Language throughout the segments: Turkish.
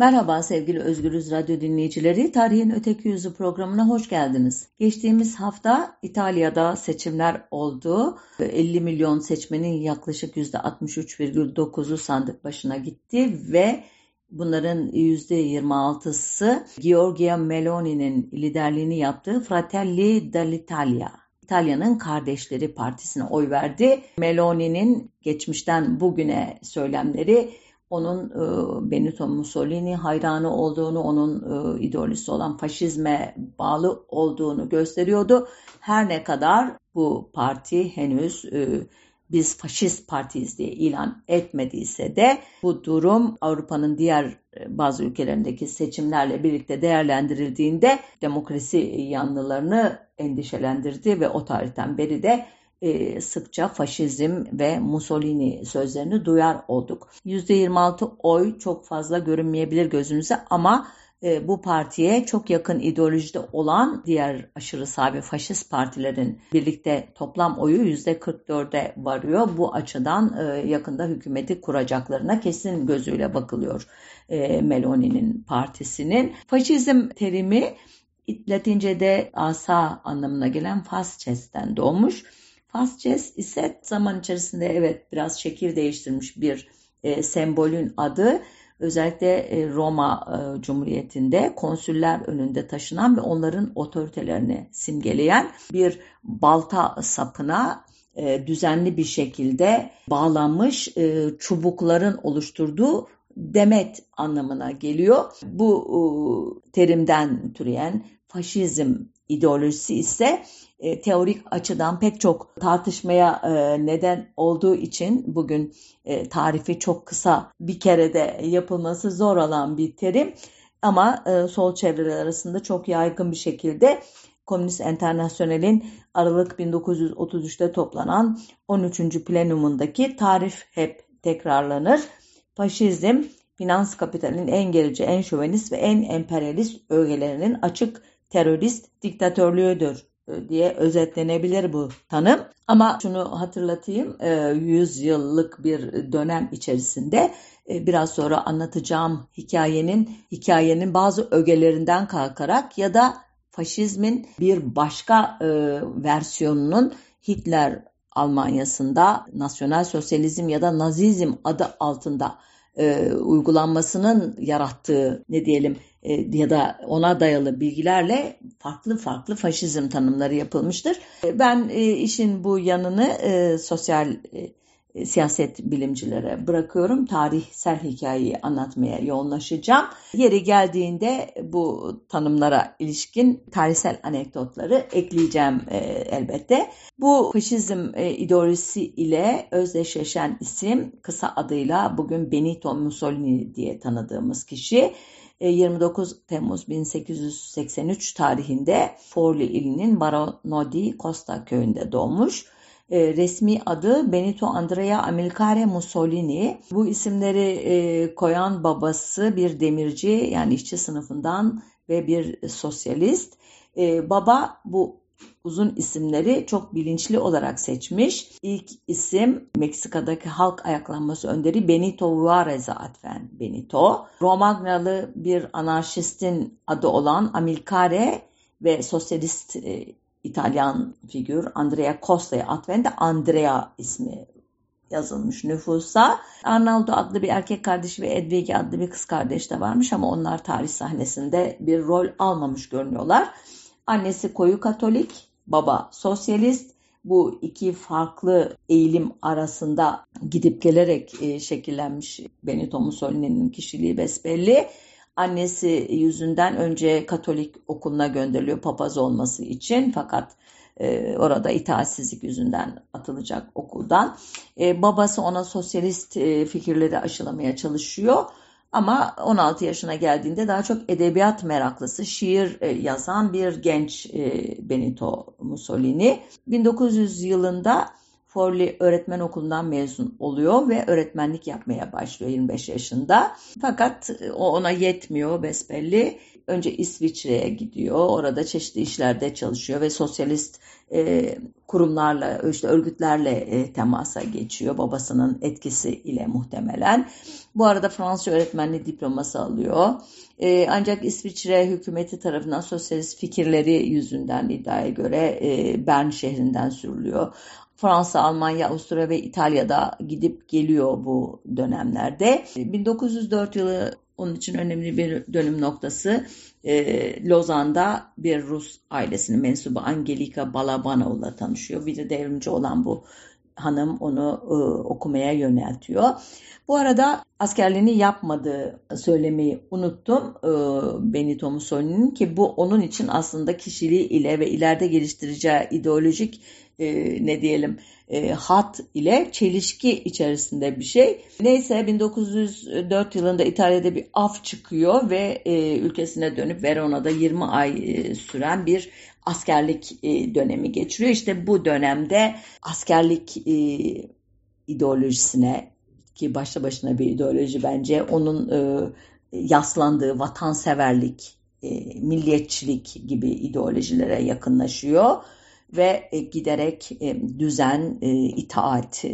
Merhaba sevgili Özgürüz Radyo dinleyicileri. Tarihin Öteki Yüzü programına hoş geldiniz. Geçtiğimiz hafta İtalya'da seçimler oldu. 50 milyon seçmenin yaklaşık %63,9'u sandık başına gitti ve bunların %26'sı Giorgia Meloni'nin liderliğini yaptığı Fratelli dell'Italia İtalya'nın Kardeşleri Partisi'ne oy verdi. Meloni'nin geçmişten bugüne söylemleri onun e, Benito Mussolini hayranı olduğunu, onun e, ideolojisi olan faşizme bağlı olduğunu gösteriyordu. Her ne kadar bu parti henüz e, biz faşist partiyiz diye ilan etmediyse de bu durum Avrupa'nın diğer e, bazı ülkelerindeki seçimlerle birlikte değerlendirildiğinde demokrasi yanlılarını endişelendirdi ve o tarihten beri de e, sıkça faşizm ve Mussolini sözlerini duyar olduk. %26 oy çok fazla görünmeyebilir gözünüze ama e, bu partiye çok yakın ideolojide olan diğer aşırı sağ ve faşist partilerin birlikte toplam oyu %44'e varıyor. Bu açıdan e, yakında hükümeti kuracaklarına kesin gözüyle bakılıyor e, Meloni'nin partisinin. Faşizm terimi Latince'de asa anlamına gelen fasces'ten doğmuş. Fasces ise zaman içerisinde evet biraz şekil değiştirmiş bir e, sembolün adı. Özellikle e, Roma e, Cumhuriyeti'nde konsüller önünde taşınan ve onların otoritelerini simgeleyen bir balta sapına e, düzenli bir şekilde bağlanmış e, çubukların oluşturduğu demet anlamına geliyor. Bu e, terimden türeyen faşizm ideolojisi ise e, teorik açıdan pek çok tartışmaya e, neden olduğu için bugün e, tarifi çok kısa bir kerede yapılması zor olan bir terim ama sol çevreler arasında çok yaygın bir şekilde Komünist Enternasyonel'in Aralık 1933'te toplanan 13. plenumundaki tarif hep tekrarlanır. Faşizm, finans kapitalinin en gerici, en şövenist ve en emperyalist ögelerinin açık terörist diktatörlüğüdür e, diye özetlenebilir bu tanım. Ama şunu hatırlatayım, 100 e, yıllık bir dönem içerisinde e, biraz sonra anlatacağım hikayenin hikayenin bazı ögelerinden kalkarak ya da faşizmin bir başka versiyonunun Hitler Almanya'sında nasyonel sosyalizm ya da nazizm adı altında e, uygulanmasının yarattığı ne diyelim ya da ona dayalı bilgilerle farklı farklı faşizm tanımları yapılmıştır. E, ben e, işin bu yanını e, sosyal e, e, siyaset bilimcilere bırakıyorum. Tarihsel hikayeyi anlatmaya yoğunlaşacağım. Yeri geldiğinde bu tanımlara ilişkin tarihsel anekdotları ekleyeceğim e, elbette. Bu faşizm e, ideolojisi ile özdeşleşen isim kısa adıyla bugün Benito Mussolini diye tanıdığımız kişi. 29 e, Temmuz 1883 tarihinde Forli ilinin Barono di Costa köyünde doğmuş e, resmi adı Benito Andrea Amilcare Mussolini. Bu isimleri e, koyan babası bir demirci yani işçi sınıfından ve bir sosyalist. Baba bu uzun isimleri çok bilinçli olarak seçmiş. İlk isim Meksika'daki halk ayaklanması önderi Benito Juarez'e atfen Benito. Romagnalı bir anarşistin adı olan Amilcare ve sosyalist e, İtalyan figür Andrea Costa'ya atfen de Andrea ismi yazılmış nüfusa. Arnaldo adlı bir erkek kardeşi ve Edvige adlı bir kız kardeş de varmış ama onlar tarih sahnesinde bir rol almamış görünüyorlar. Annesi koyu katolik, baba sosyalist. Bu iki farklı eğilim arasında gidip gelerek e, şekillenmiş Benito Mussolini'nin kişiliği besbelli. Annesi yüzünden önce Katolik okuluna gönderiliyor papaz olması için fakat e, orada itaatsizlik yüzünden atılacak okuldan. E, babası ona sosyalist fikirleri aşılamaya çalışıyor. Ama 16 yaşına geldiğinde daha çok edebiyat meraklısı, şiir e, yazan bir genç e, Benito Mussolini. 1900 yılında Forli öğretmen okulundan mezun oluyor ve öğretmenlik yapmaya başlıyor 25 yaşında. Fakat o ona yetmiyor besbelli. Önce İsviçre'ye gidiyor. Orada çeşitli işlerde çalışıyor ve sosyalist e, kurumlarla, işte örgütlerle e, temasa geçiyor babasının etkisi ile muhtemelen. Bu arada Fransızca öğretmenliği diploması alıyor. E, ancak İsviçre hükümeti tarafından sosyalist fikirleri yüzünden iddiaya göre e, Bern şehrinden sürülüyor. Fransa, Almanya, Avusturya ve İtalya'da gidip geliyor bu dönemlerde. 1904 yılı onun için önemli bir dönüm noktası. E, Lozan'da bir Rus ailesinin mensubu Angelika Balabanov'la tanışıyor. Bir de devrimci olan bu hanım onu e, okumaya yöneltiyor. Bu arada askerliğini yapmadığı söylemeyi unuttum e, Benito Mussolini'nin ki bu onun için aslında kişiliği ile ve ileride geliştireceği ideolojik e, ne diyelim e, hat ile çelişki içerisinde bir şey. Neyse 1904 yılında İtalya'da bir af çıkıyor ve e, ülkesine dönüp Verona'da 20 ay e, süren bir askerlik e, dönemi geçiriyor. İşte bu dönemde askerlik e, ideolojisine ki başta başına bir ideoloji bence onun e, yaslandığı vatanseverlik, e, milliyetçilik gibi ideolojilere yakınlaşıyor ve e, giderek e, düzen, e, itaat,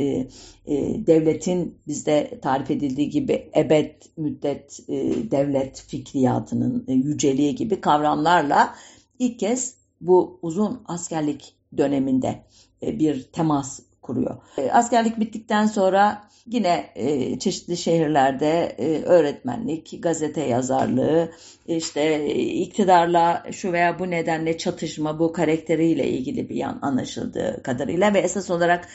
devletin bizde tarif edildiği gibi ebed müddet devlet fikriyatının yüceliği gibi kavramlarla ilk kez bu uzun askerlik döneminde bir temas kuruyor. Askerlik bittikten sonra Yine e, çeşitli şehirlerde e, öğretmenlik, gazete yazarlığı, işte iktidarla şu veya bu nedenle çatışma bu karakteriyle ilgili bir yan anlaşıldığı kadarıyla ve esas olarak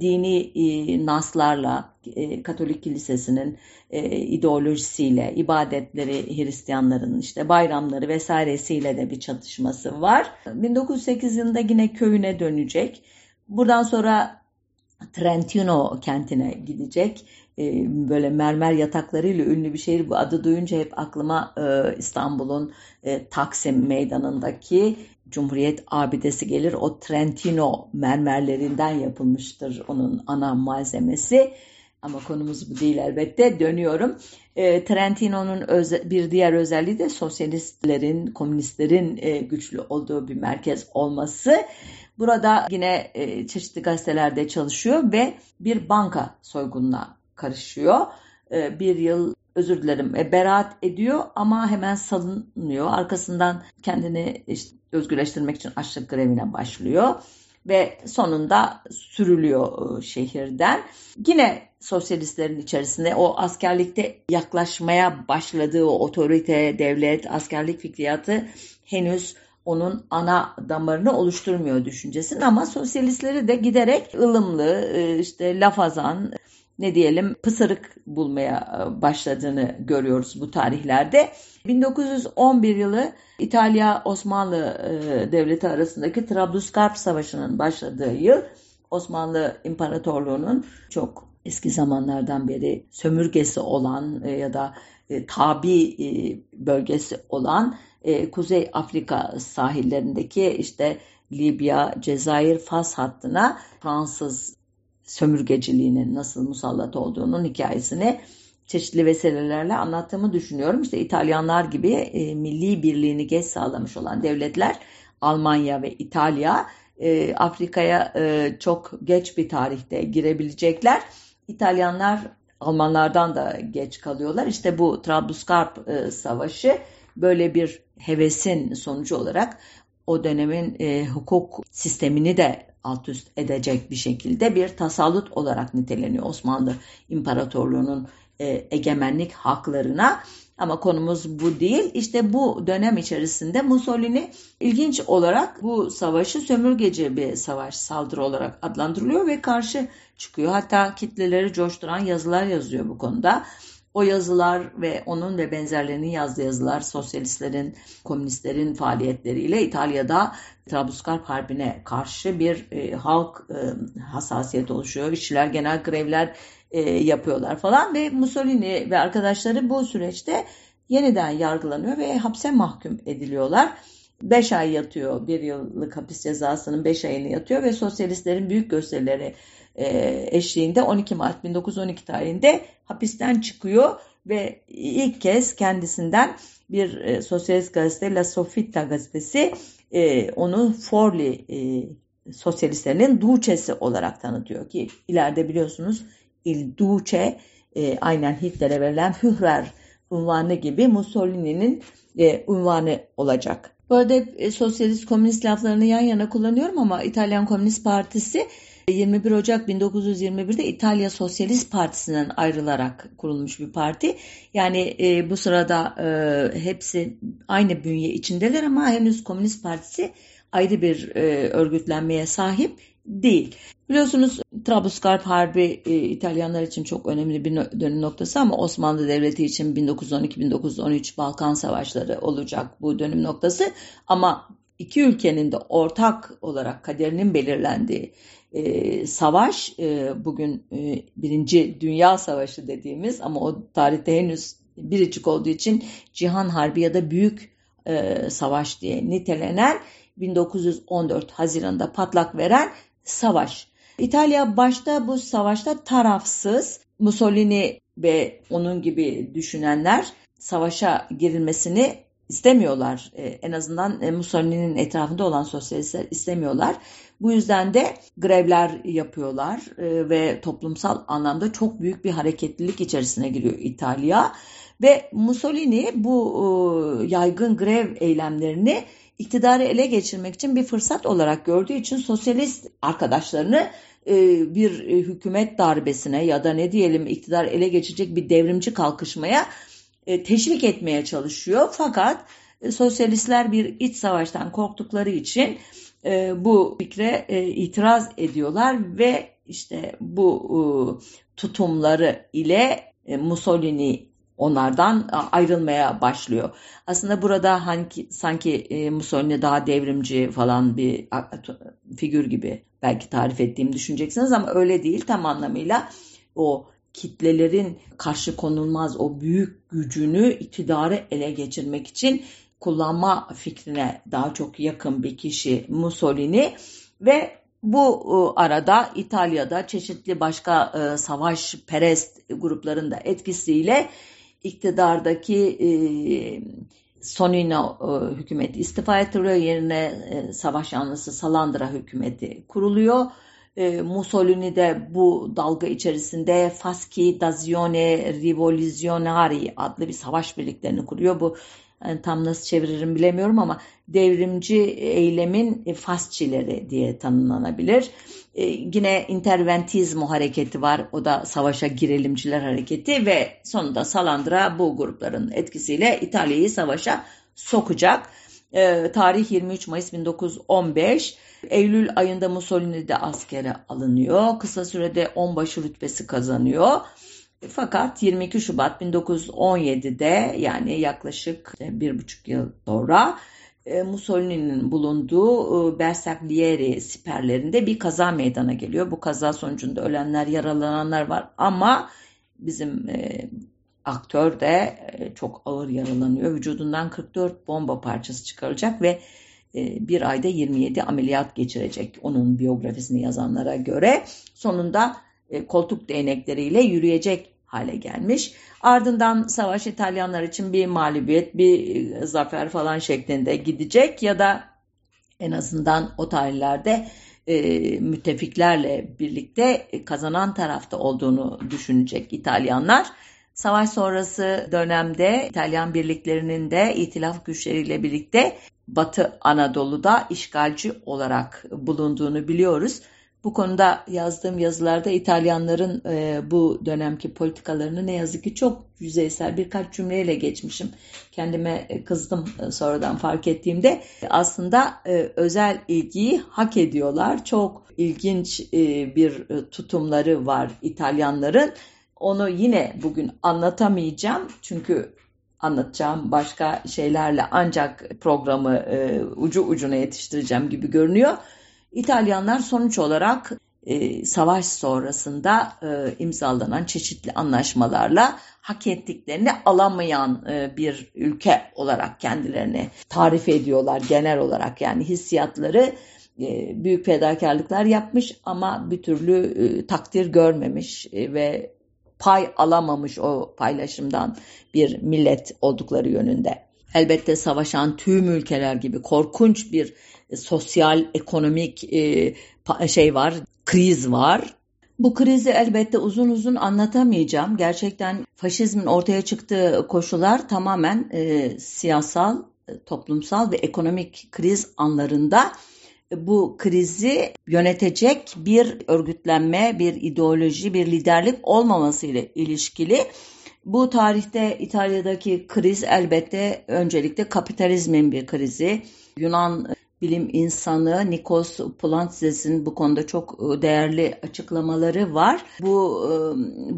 dini e, naslarla e, Katolik Kilisesi'nin e, ideolojisiyle, ibadetleri Hristiyanların işte bayramları vesairesiyle de bir çatışması var. 1908 yılında yine köyüne dönecek. Buradan sonra Trentino kentine gidecek. E, böyle mermer yataklarıyla ünlü bir şehir. Bu adı duyunca hep aklıma e, İstanbul'un e, Taksim meydanındaki Cumhuriyet abidesi gelir. O Trentino mermerlerinden yapılmıştır onun ana malzemesi. Ama konumuz bu değil elbette. Dönüyorum. E, Trentino'nun bir diğer özelliği de sosyalistlerin, komünistlerin e, güçlü olduğu bir merkez olması. Burada yine e, çeşitli gazetelerde çalışıyor ve bir banka soygununa karışıyor. E, bir yıl özür dilerim e, beraat ediyor ama hemen salınıyor. Arkasından kendini işte, özgürleştirmek için açlık grevine başlıyor ve sonunda sürülüyor e, şehirden. Yine sosyalistlerin içerisinde o askerlikte yaklaşmaya başladığı o otorite, devlet, askerlik fikriyatı henüz onun ana damarını oluşturmuyor düşüncesinin ama sosyalistleri de giderek ılımlı e, işte lafazan ne diyelim pısırık bulmaya e, başladığını görüyoruz bu tarihlerde. 1911 yılı İtalya Osmanlı e, Devleti arasındaki Trablusgarp Savaşı'nın başladığı yıl Osmanlı İmparatorluğu'nun çok eski zamanlardan beri sömürgesi olan ya da tabi bölgesi olan e, Kuzey Afrika sahillerindeki işte Libya, Cezayir, Fas hattına Fransız sömürgeciliğinin nasıl musallat olduğunun hikayesini çeşitli vesilelerle anlattığımı düşünüyorum. İşte İtalyanlar gibi e, milli birliğini geç sağlamış olan devletler Almanya ve İtalya e, Afrika'ya e, çok geç bir tarihte girebilecekler. İtalyanlar Almanlardan da geç kalıyorlar. İşte bu Trablusgarp e, Savaşı böyle bir hevesin sonucu olarak o dönemin e, hukuk sistemini de alt üst edecek bir şekilde bir tasallut olarak niteleniyor Osmanlı İmparatorluğu'nun e, egemenlik haklarına. Ama konumuz bu değil. İşte bu dönem içerisinde Mussolini ilginç olarak bu savaşı sömürgeci bir savaş saldırı olarak adlandırılıyor ve karşı çıkıyor. Hatta kitleleri coşturan yazılar yazıyor bu konuda. O yazılar ve onun ve benzerlerinin yazdığı yazılar sosyalistlerin, komünistlerin faaliyetleriyle İtalya'da Trablusgarp Harbi'ne karşı bir e, halk e, hassasiyet oluşuyor. İşçiler genel grevler e, yapıyorlar falan ve Mussolini ve arkadaşları bu süreçte yeniden yargılanıyor ve hapse mahkum ediliyorlar. 5 ay yatıyor, bir yıllık hapis cezasının 5 ayını yatıyor ve sosyalistlerin büyük gösterileri eşliğinde 12 Mart 1912 tarihinde hapisten çıkıyor ve ilk kez kendisinden bir e, sosyalist gazete La Sofita gazetesi e, onu Forli e, sosyalistlerinin Duçesi olarak tanıtıyor ki ileride biliyorsunuz Il Duce e, aynen Hitler'e verilen Führer unvanı gibi Mussolini'nin e, unvanı olacak. Bu arada hep e, sosyalist komünist laflarını yan yana kullanıyorum ama İtalyan Komünist Partisi 21 Ocak 1921'de İtalya Sosyalist Partisi'nden ayrılarak kurulmuş bir parti. Yani e, bu sırada e, hepsi aynı bünye içindeler ama henüz Komünist Partisi ayrı bir e, örgütlenmeye sahip değil. Biliyorsunuz Trablusgarp Harbi e, İtalyanlar için çok önemli bir dönüm noktası ama Osmanlı Devleti için 1912-1913 Balkan Savaşları olacak bu dönüm noktası. Ama iki ülkenin de ortak olarak kaderinin belirlendiği e, savaş e, bugün e, Birinci Dünya Savaşı dediğimiz ama o tarihte henüz biricik olduğu için Cihan Harbi ya da Büyük e, Savaş diye nitelenen 1914 Haziran'da patlak veren savaş. İtalya başta bu savaşta tarafsız Mussolini ve onun gibi düşünenler savaşa girilmesini istemiyorlar. Ee, en azından e, Mussolini'nin etrafında olan sosyalistler istemiyorlar. Bu yüzden de grevler yapıyorlar e, ve toplumsal anlamda çok büyük bir hareketlilik içerisine giriyor İtalya. Ve Mussolini bu e, yaygın grev eylemlerini iktidarı ele geçirmek için bir fırsat olarak gördüğü için sosyalist arkadaşlarını e, bir e, hükümet darbesine ya da ne diyelim iktidar ele geçecek bir devrimci kalkışmaya e, teşvik etmeye çalışıyor. Fakat sosyalistler bir iç savaştan korktukları için bu fikre itiraz ediyorlar ve işte bu tutumları ile Mussolini onlardan ayrılmaya başlıyor. Aslında burada hangi, sanki e, Mussolini daha devrimci falan bir figür gibi belki tarif ettiğimi düşüneceksiniz ama öyle değil tam anlamıyla o kitlelerin karşı konulmaz o büyük gücünü iktidarı ele geçirmek için kullanma fikrine daha çok yakın bir kişi Mussolini ve bu arada İtalya'da çeşitli başka e, savaş perest grupların da etkisiyle iktidardaki e, Sonino e, hükümeti istifa ettiriyor. Yerine e, savaş yanlısı Salandra hükümeti kuruluyor. E, Mussolini de bu dalga içerisinde Fasci d'Azione Rivoluzionari adlı bir savaş birliklerini kuruyor. Bu yani tam nasıl çeviririm bilemiyorum ama devrimci eylemin fasçileri diye tanımlanabilir. E, yine interventizmo hareketi var. O da savaşa girelimciler hareketi ve sonunda Salandra bu grupların etkisiyle İtalya'yı savaşa sokacak. E, tarih 23 Mayıs 1915. Eylül ayında Mussolini de askere alınıyor. Kısa sürede onbaşı rütbesi kazanıyor. Fakat 22 Şubat 1917'de yani yaklaşık bir buçuk yıl sonra e, Mussolini'nin bulunduğu e, Bersaglieri siperlerinde bir kaza meydana geliyor. Bu kaza sonucunda ölenler, yaralananlar var ama bizim e, aktör de çok ağır yaralanıyor. Vücudundan 44 bomba parçası çıkarılacak ve bir ayda 27 ameliyat geçirecek onun biyografisini yazanlara göre. Sonunda koltuk değnekleriyle yürüyecek hale gelmiş. Ardından savaş İtalyanlar için bir mağlubiyet, bir e, zafer falan şeklinde gidecek ya da en azından o tarihlerde e, müttefiklerle birlikte kazanan tarafta olduğunu düşünecek İtalyanlar. Savaş sonrası dönemde İtalyan birliklerinin de itilaf güçleriyle birlikte Batı Anadolu'da işgalci olarak bulunduğunu biliyoruz. Bu konuda yazdığım yazılarda İtalyanların e, bu dönemki politikalarını ne yazık ki çok yüzeysel birkaç cümleyle geçmişim. Kendime e, kızdım e, sonradan fark ettiğimde. Aslında e, özel ilgiyi hak ediyorlar. Çok ilginç e, bir e, tutumları var İtalyanların. Onu yine bugün anlatamayacağım. Çünkü anlatacağım başka şeylerle ancak programı e, ucu ucuna yetiştireceğim gibi görünüyor. İtalyanlar sonuç olarak e, savaş sonrasında e, imzalanan çeşitli anlaşmalarla hak ettiklerini alamayan e, bir ülke olarak kendilerini tarif ediyorlar genel olarak yani hissiyatları e, büyük fedakarlıklar yapmış ama bir türlü e, takdir görmemiş e, ve pay alamamış o paylaşımdan bir millet oldukları yönünde. Elbette savaşan tüm ülkeler gibi korkunç bir sosyal, ekonomik şey var, kriz var. Bu krizi elbette uzun uzun anlatamayacağım. Gerçekten faşizmin ortaya çıktığı koşullar tamamen e, siyasal, toplumsal ve ekonomik kriz anlarında bu krizi yönetecek bir örgütlenme, bir ideoloji, bir liderlik olmaması ile ilişkili. Bu tarihte İtalya'daki kriz elbette öncelikle kapitalizmin bir krizi. Yunan bilim insanı Nikos Poulantzes'in bu konuda çok e, değerli açıklamaları var. Bu e,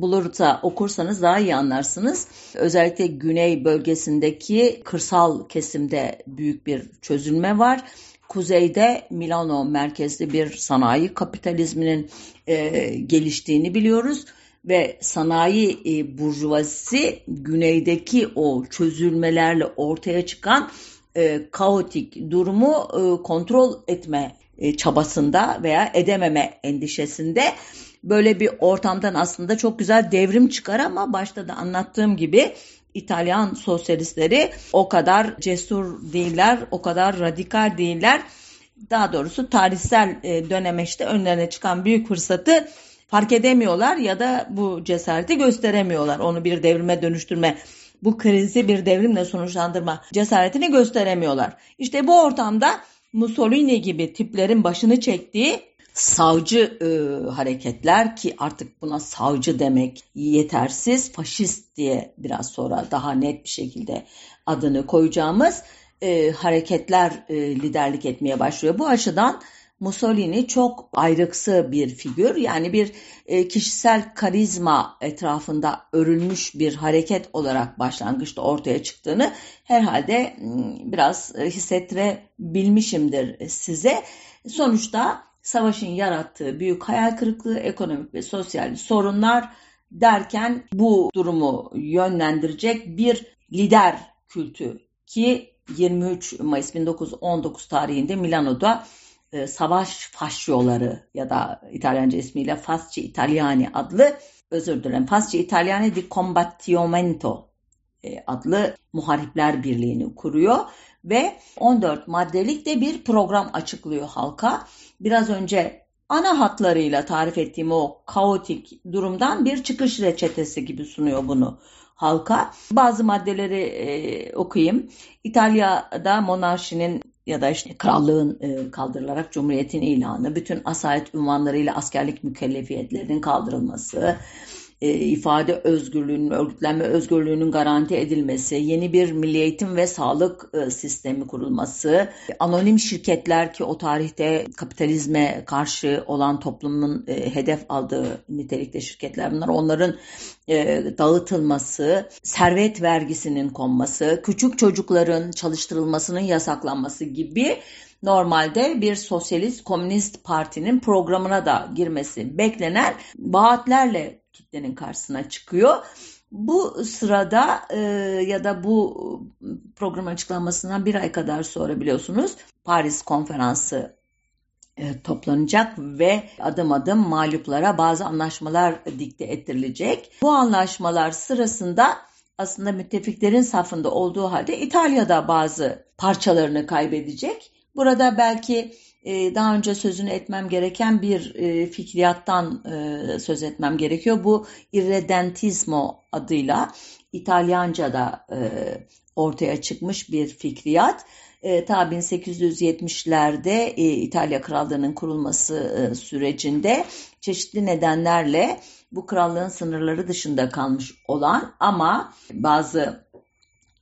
bulursa okursanız daha iyi anlarsınız. Özellikle güney bölgesindeki kırsal kesimde büyük bir çözülme var. Kuzeyde Milano merkezli bir sanayi kapitalizminin e, geliştiğini biliyoruz ve sanayi e, burjuvazisi güneydeki o çözülmelerle ortaya çıkan e, kaotik durumu e, kontrol etme e, çabasında veya edememe endişesinde böyle bir ortamdan aslında çok güzel devrim çıkar ama başta da anlattığım gibi İtalyan sosyalistleri o kadar cesur değiller, o kadar radikal değiller. Daha doğrusu tarihsel e, dönemeçte önlerine çıkan büyük fırsatı fark edemiyorlar ya da bu cesareti gösteremiyorlar. Onu bir devrime dönüştürme bu krizi bir devrimle sonuçlandırma cesaretini gösteremiyorlar. İşte bu ortamda Mussolini gibi tiplerin başını çektiği savcı e, hareketler ki artık buna savcı demek yetersiz, faşist diye biraz sonra daha net bir şekilde adını koyacağımız e, hareketler e, liderlik etmeye başlıyor. Bu açıdan Mussolini çok ayrıksı bir figür. Yani bir e, kişisel karizma etrafında örülmüş bir hareket olarak başlangıçta ortaya çıktığını herhalde biraz e, hissettirebilmişimdir size. Sonuçta savaşın yarattığı büyük hayal kırıklığı, ekonomik ve sosyal sorunlar derken bu durumu yönlendirecek bir lider kültü ki 23 Mayıs 1919 tarihinde Milano'da e, savaş fascioları ya da İtalyanca ismiyle Fasci Italiani adlı özür dilerim Fasci Italiani di Combattimento adlı muharipler birliğini kuruyor ve 14 maddelik de bir program açıklıyor halka. Biraz önce ana hatlarıyla tarif ettiğim o kaotik durumdan bir çıkış reçetesi gibi sunuyor bunu halka. Bazı maddeleri e, okuyayım. İtalya'da monarşinin ya da işte krallığın e, kaldırılarak cumhuriyetin ilanı, bütün asalet ünvanlarıyla askerlik mükellefiyetlerinin kaldırılması, e, ifade özgürlüğünün, örgütlenme özgürlüğünün garanti edilmesi, yeni bir milli eğitim ve sağlık e, sistemi kurulması, anonim şirketler ki o tarihte kapitalizme karşı olan toplumun e, hedef aldığı nitelikte şirketler bunlar, onların dağıtılması, servet vergisinin konması, küçük çocukların çalıştırılmasının yasaklanması gibi normalde bir sosyalist komünist partinin programına da girmesi beklenen vaatlerle kitlenin karşısına çıkıyor. Bu sırada e, ya da bu program açıklanmasından bir ay kadar sonra biliyorsunuz Paris konferansı e, toplanacak ve adım adım mağluplara bazı anlaşmalar dikte ettirilecek. Bu anlaşmalar sırasında aslında müttefiklerin safında olduğu halde İtalya'da bazı parçalarını kaybedecek. Burada belki daha önce sözünü etmem gereken bir e, fikriyattan e, söz etmem gerekiyor. Bu irredentismo adıyla İtalyanca'da e, ortaya çıkmış bir fikriyat. Ta 1870'lerde İtalya Krallığı'nın kurulması sürecinde çeşitli nedenlerle bu krallığın sınırları dışında kalmış olan ama bazı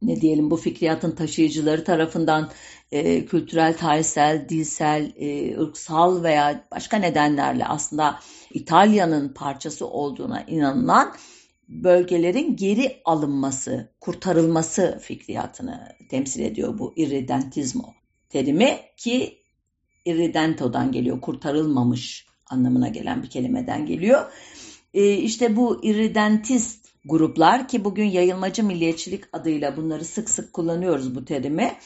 ne diyelim bu fikriyatın taşıyıcıları tarafından e, kültürel, tarihsel, dilsel, e, ırksal veya başka nedenlerle aslında İtalya'nın parçası olduğuna inanılan bölgelerin geri alınması, kurtarılması fikriyatını temsil ediyor bu irredentismo terimi ki irredento'dan geliyor, kurtarılmamış anlamına gelen bir kelimeden geliyor. E, işte bu irredentist gruplar ki bugün yayılmacı milliyetçilik adıyla bunları sık sık kullanıyoruz bu terimi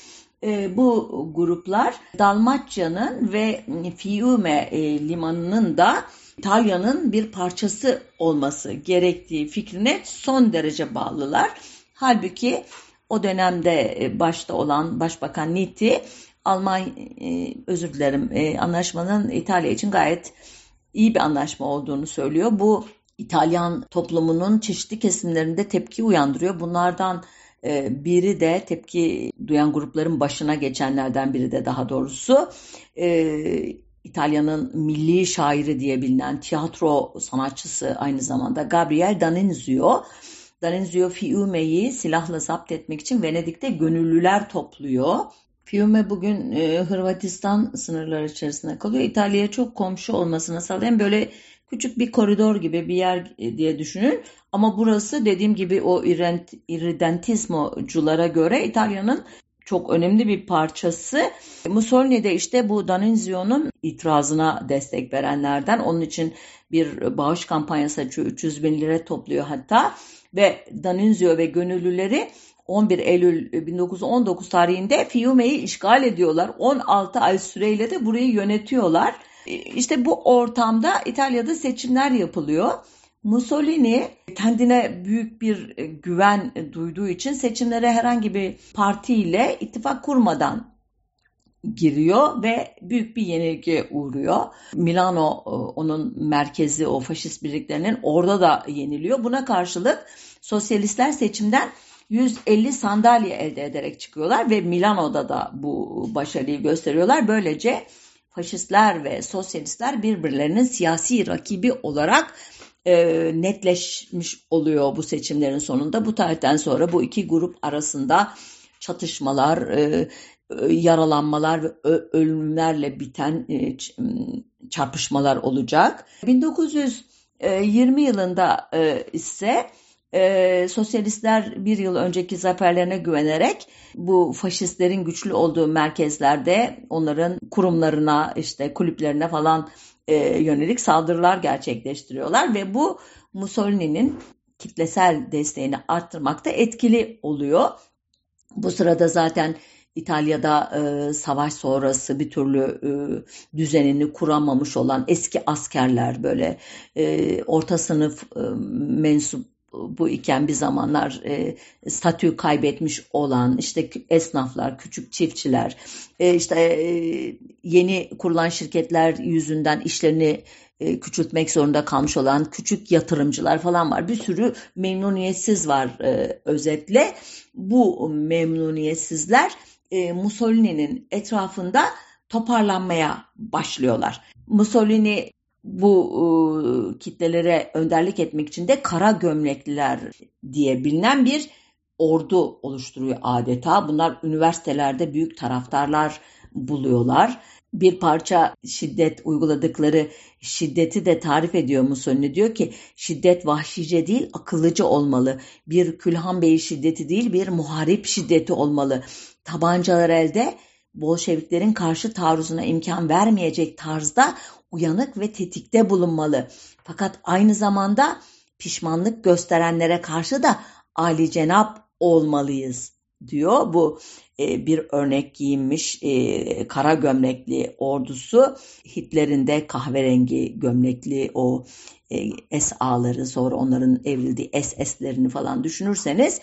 e, bu gruplar Dalmaçya'nın ve Fiume e, limanının da İtalya'nın bir parçası olması gerektiği fikrine son derece bağlılar. Halbuki o dönemde e, başta olan Başbakan Nitti Alman e, özür dilerim anlaşmanın İtalya için gayet iyi bir anlaşma olduğunu söylüyor. Bu İtalyan toplumunun çeşitli kesimlerinde tepki uyandırıyor. Bunlardan e, biri de tepki duyan grupların başına geçenlerden biri de daha doğrusu e, İtalya'nın milli şairi diye bilinen tiyatro sanatçısı aynı zamanda Gabriel D'Annunzio. D'Annunzio Fiume'yi silahla zapt etmek için Venedik'te gönüllüler topluyor. Fiume bugün e, Hırvatistan sınırları içerisinde kalıyor. İtalya'ya çok komşu olmasına sağlayan böyle küçük bir koridor gibi bir yer e, diye düşünün. Ama burası dediğim gibi o irredentismoculara göre İtalya'nın çok önemli bir parçası. Mussolini de işte bu D'Annunzio'nun itirazına destek verenlerden. Onun için bir bağış kampanyası açıyor. 300 bin lira topluyor hatta. Ve D'Annunzio ve gönüllüleri 11 Eylül 1919 tarihinde Fiume'yi işgal ediyorlar. 16 ay süreyle de burayı yönetiyorlar. İşte bu ortamda İtalya'da seçimler yapılıyor. Mussolini kendine büyük bir güven duyduğu için seçimlere herhangi bir partiyle ittifak kurmadan giriyor ve büyük bir yenilgi uğruyor. Milano onun merkezi o faşist birliklerinin orada da yeniliyor. Buna karşılık sosyalistler seçimden 150 sandalye elde ederek çıkıyorlar ve Milano'da da bu başarıyı gösteriyorlar. Böylece faşistler ve sosyalistler birbirlerinin siyasi rakibi olarak e, netleşmiş oluyor bu seçimlerin sonunda. Bu tarihten sonra bu iki grup arasında çatışmalar, e, e yaralanmalar ve ölümlerle biten e, çarpışmalar olacak. 1920 yılında e, ise e, sosyalistler bir yıl önceki zaferlerine güvenerek bu faşistlerin güçlü olduğu merkezlerde onların kurumlarına işte kulüplerine falan e, yönelik saldırılar gerçekleştiriyorlar ve bu Mussolini'nin kitlesel desteğini arttırmakta etkili oluyor. Bu sırada zaten İtalya'da e, savaş sonrası bir türlü e, düzenini kuramamış olan eski askerler böyle e, orta sınıf e, mensup bu iken bir zamanlar e, statü kaybetmiş olan işte esnaflar, küçük çiftçiler, e, işte e, yeni kurulan şirketler yüzünden işlerini e, küçültmek zorunda kalmış olan küçük yatırımcılar falan var. Bir sürü memnuniyetsiz var e, özetle. Bu memnuniyetsizler e, Mussolini'nin etrafında toparlanmaya başlıyorlar. Mussolini bu e, kitlelere önderlik etmek için de kara gömlekliler diye bilinen bir ordu oluşturuyor adeta. Bunlar üniversitelerde büyük taraftarlar buluyorlar. Bir parça şiddet uyguladıkları şiddeti de tarif ediyor Mussolini. Diyor ki şiddet vahşice değil akıllıcı olmalı. Bir Külhan Bey şiddeti değil bir muharip şiddeti olmalı. Tabancalar elde Bolşeviklerin karşı taarruzuna imkan vermeyecek tarzda uyanık ve tetikte bulunmalı. Fakat aynı zamanda pişmanlık gösterenlere karşı da Ali cenap olmalıyız diyor. Bu e, bir örnek giyinmiş e, kara gömlekli ordusu Hitler'in de kahverengi gömlekli o e, SA'ları sonra onların evrildiği SS'lerini falan düşünürseniz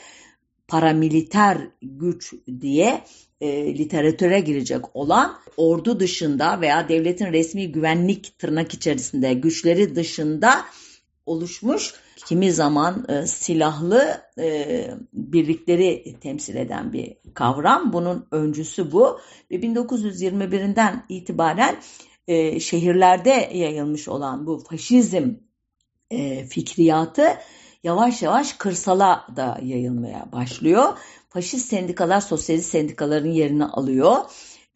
paramiliter güç diye e, literatüre girecek olan ordu dışında veya devletin resmi güvenlik tırnak içerisinde güçleri dışında oluşmuş kimi zaman e, silahlı e, birlikleri temsil eden bir kavram. Bunun öncüsü bu ve 1921'den itibaren e, şehirlerde yayılmış olan bu faşizm e, fikriyatı yavaş yavaş kırsala da yayılmaya başlıyor. Faşist sendikalar sosyalist sendikaların yerini alıyor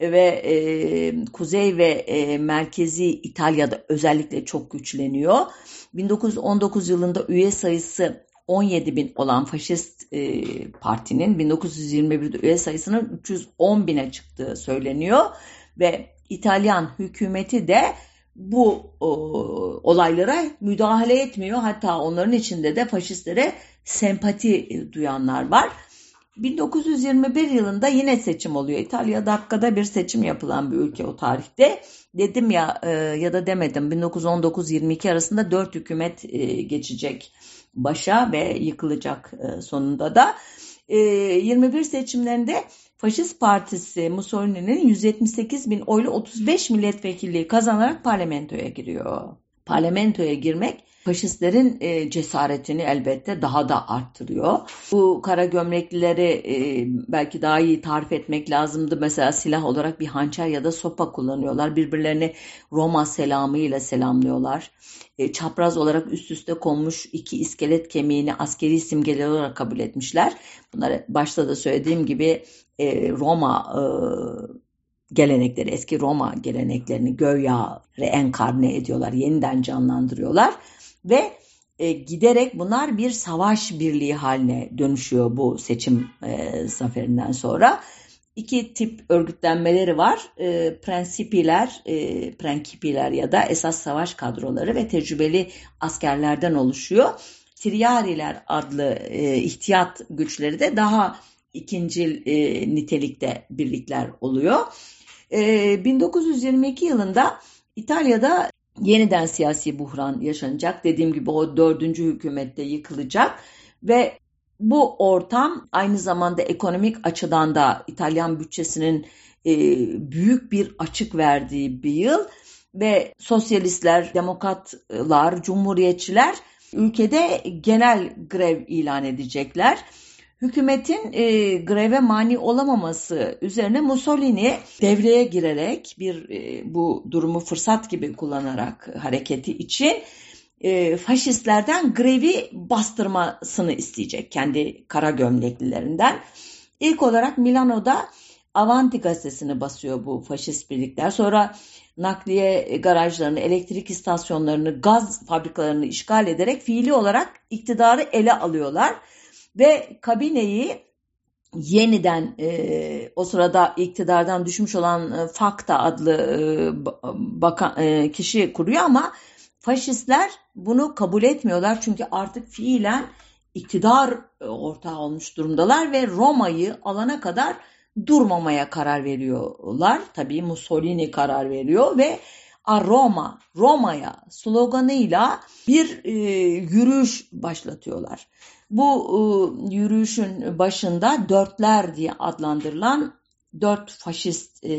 ve e, kuzey ve e, merkezi İtalya'da özellikle çok güçleniyor. 1919 yılında üye sayısı 17 bin olan faşist e, partinin 1921'de üye sayısının 310 bine çıktığı söyleniyor ve İtalyan hükümeti de bu o, olaylara müdahale etmiyor. Hatta onların içinde de faşistlere sempati duyanlar var. 1921 yılında yine seçim oluyor. İtalya dakikada bir seçim yapılan bir ülke o tarihte. Dedim ya e, ya da demedim 1919-22 arasında dört hükümet e, geçecek başa ve yıkılacak e, sonunda da. 21 seçimlerinde Faşist Partisi Mussolini'nin 178 bin oylu 35 milletvekilliği kazanarak parlamentoya giriyor. Parlamentoya girmek faşistlerin e, cesaretini elbette daha da arttırıyor. Bu kara gömleklileri e, belki daha iyi tarif etmek lazımdı. Mesela silah olarak bir hançer ya da sopa kullanıyorlar. Birbirlerini Roma selamı ile selamlıyorlar. E, çapraz olarak üst üste konmuş iki iskelet kemiğini askeri simgeler olarak kabul etmişler. Bunlar başta da söylediğim gibi e, Roma e, gelenekleri, eski Roma geleneklerini göya reenkarne ediyorlar, yeniden canlandırıyorlar ve e, giderek bunlar bir savaş birliği haline dönüşüyor bu seçim e, zaferinden sonra. İki tip örgütlenmeleri var. E, prensipiler, e, prenkipiler ya da esas savaş kadroları ve tecrübeli askerlerden oluşuyor. Triyariler adlı e, ihtiyat güçleri de daha ikinci e, nitelikte birlikler oluyor. E, 1922 yılında İtalya'da yeniden siyasi buhran yaşanacak. Dediğim gibi o dördüncü hükümette yıkılacak ve bu ortam aynı zamanda ekonomik açıdan da İtalyan bütçesinin e, büyük bir açık verdiği bir yıl ve sosyalistler, demokratlar, cumhuriyetçiler ülkede genel grev ilan edecekler hükümetin e, greve mani olamaması üzerine Mussolini devreye girerek bir e, bu durumu fırsat gibi kullanarak hareketi için e, faşistlerden grevi bastırmasını isteyecek kendi kara gömleklilerinden. İlk olarak Milano'da Avanti gazetesini basıyor bu faşist birlikler. Sonra nakliye garajlarını, elektrik istasyonlarını, gaz fabrikalarını işgal ederek fiili olarak iktidarı ele alıyorlar ve kabineyi yeniden e, o sırada iktidardan düşmüş olan e, Fakta adlı e, bakan, e, kişi kuruyor ama faşistler bunu kabul etmiyorlar çünkü artık fiilen iktidar e, ortağı olmuş durumdalar ve Roma'yı alana kadar durmamaya karar veriyorlar. Tabii Mussolini karar veriyor ve a Roma, Roma'ya sloganıyla bir e, yürüyüş başlatıyorlar. Bu e, yürüyüşün başında dörtler diye adlandırılan dört faşist e,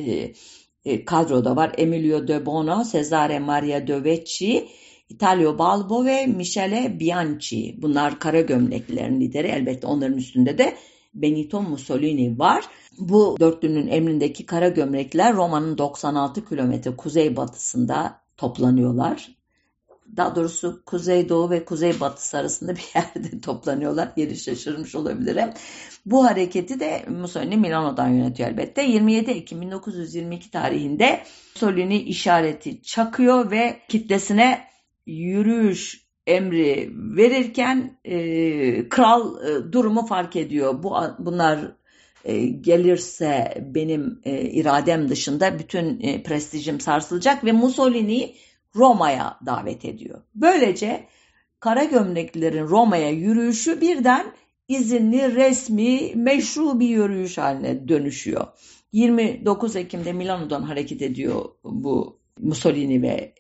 e, kadroda var. Emilio De Bono, Cesare Maria Dovecci, Italio Balbo ve Michele Bianchi. Bunlar kara gömleklilerin lideri. Elbette onların üstünde de Benito Mussolini var. Bu dörtlünün emrindeki kara gömlekler Roma'nın 96 kilometre kuzeybatısında toplanıyorlar daha doğrusu kuzeydoğu ve kuzeybatısı arasında bir yerde toplanıyorlar. Yeri şaşırmış olabilirim. Bu hareketi de Mussolini Milano'dan yönetiyor elbette. 27 Ekim 1922 tarihinde Mussolini işareti çakıyor ve kitlesine yürüyüş emri verirken e, kral e, durumu fark ediyor. Bu bunlar e, gelirse benim e, iradem dışında bütün e, prestijim sarsılacak ve Mussolini Roma'ya davet ediyor. Böylece kara gömleklilerin Roma'ya yürüyüşü birden izinli, resmi, meşru bir yürüyüş haline dönüşüyor. 29 Ekim'de Milano'dan hareket ediyor bu Mussolini ve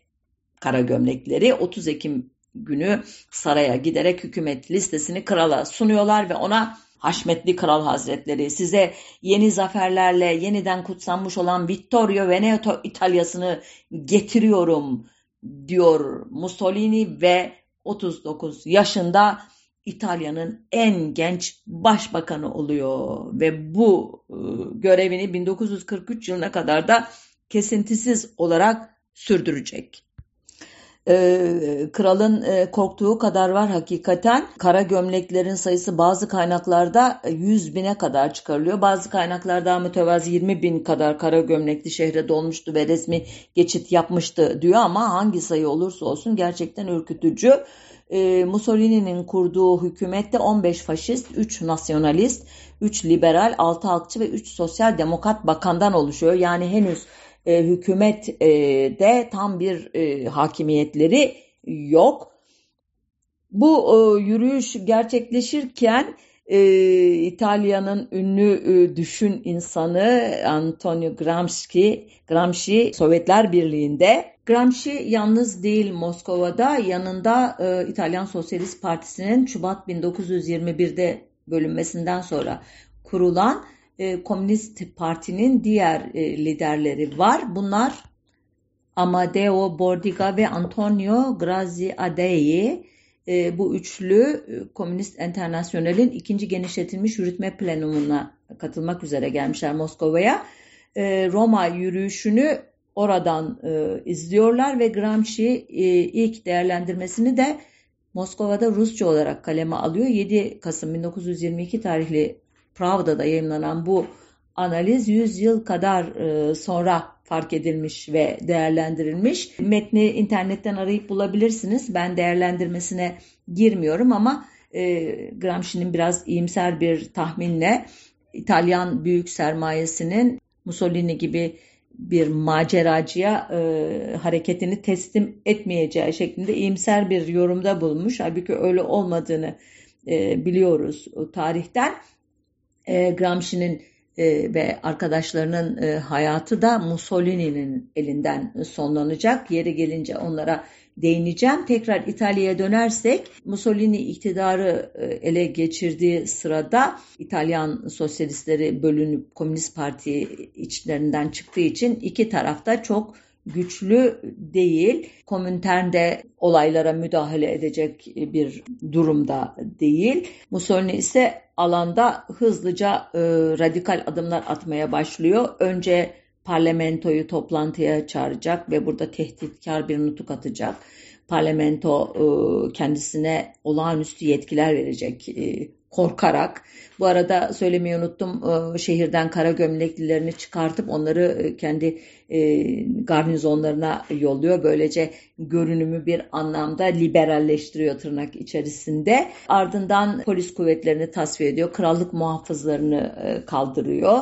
kara gömlekleri. 30 Ekim günü saraya giderek hükümet listesini krala sunuyorlar ve ona Haşmetli Kral Hazretleri size yeni zaferlerle yeniden kutsanmış olan Vittorio Veneto İtalyasını getiriyorum diyor Mussolini ve 39 yaşında İtalya'nın en genç başbakanı oluyor ve bu e, görevini 1943 yılına kadar da kesintisiz olarak sürdürecek. Ee, kralın e, korktuğu kadar var hakikaten. Kara gömleklerin sayısı bazı kaynaklarda 100 bine kadar çıkarılıyor. Bazı kaynaklarda mütevazi 20 bin kadar kara gömlekli şehre dolmuştu ve resmi geçit yapmıştı diyor ama hangi sayı olursa olsun gerçekten ürkütücü. Ee, Mussolini'nin kurduğu hükümette 15 faşist, 3 nasyonalist, 3 liberal, 6 halkçı ve 3 sosyal demokrat bakandan oluşuyor. Yani henüz e, hükümet e, de tam bir e, hakimiyetleri yok. Bu e, yürüyüş gerçekleşirken e, İtalya'nın ünlü e, düşün insanı Antonio Gramsci, Gramsci Sovyetler Birliği'nde. Gramsci yalnız değil Moskova'da yanında e, İtalyan Sosyalist Partisi'nin Şubat 1921'de bölünmesinden sonra kurulan e, Komünist Parti'nin diğer e, liderleri var. Bunlar Amadeo Bordiga ve Antonio Graziadei e, bu üçlü Komünist Enternasyonel'in ikinci genişletilmiş yürütme plenumuna katılmak üzere gelmişler Moskova'ya. Roma yürüyüşünü oradan izliyorlar ve Gramsci ilk değerlendirmesini de Moskova'da Rusça olarak kaleme alıyor. 7 Kasım 1922 tarihli Pravda'da yayınlanan bu analiz 100 yıl kadar e, sonra fark edilmiş ve değerlendirilmiş. Metni internetten arayıp bulabilirsiniz. Ben değerlendirmesine girmiyorum ama e, Gramsci'nin biraz iyimser bir tahminle İtalyan büyük sermayesinin Mussolini gibi bir maceracıya e, hareketini teslim etmeyeceği şeklinde iyimser bir yorumda bulunmuş. Halbuki öyle olmadığını e, biliyoruz tarihten. E, Gramsci'nin e, ve arkadaşlarının e, hayatı da Mussolini'nin elinden sonlanacak. Yeri gelince onlara değineceğim. Tekrar İtalya'ya dönersek Mussolini iktidarı e, ele geçirdiği sırada İtalyan sosyalistleri bölünüp Komünist Parti içlerinden çıktığı için iki tarafta çok güçlü değil. Komintern de olaylara müdahale edecek bir durumda değil. Mussolini ise alanda hızlıca e, radikal adımlar atmaya başlıyor. Önce parlamentoyu toplantıya çağıracak ve burada tehditkar bir nutuk atacak. Parlamento e, kendisine olağanüstü yetkiler verecek e, korkarak. Bu arada söylemeyi unuttum e, şehirden kara gömleklilerini çıkartıp onları e, kendi e, garnizonlarına yolluyor. Böylece görünümü bir anlamda liberalleştiriyor tırnak içerisinde. Ardından polis kuvvetlerini tasfiye ediyor. Krallık muhafızlarını kaldırıyor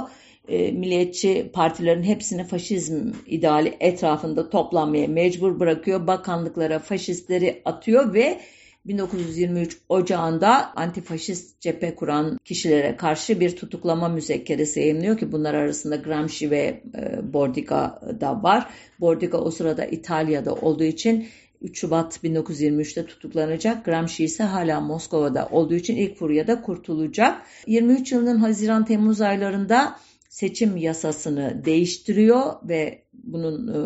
milliyetçi partilerin hepsini faşizm ideali etrafında toplanmaya mecbur bırakıyor. Bakanlıklara faşistleri atıyor ve 1923 Ocağı'nda antifaşist cephe kuran kişilere karşı bir tutuklama müzekkeresi yayınlıyor ki bunlar arasında Gramsci ve e, Bordiga da var. Bordiga o sırada İtalya'da olduğu için 3 Şubat 1923'te tutuklanacak. Gramsci ise hala Moskova'da olduğu için ilk furyada kurtulacak. 23 yılının Haziran-Temmuz aylarında seçim yasasını değiştiriyor ve bunun e,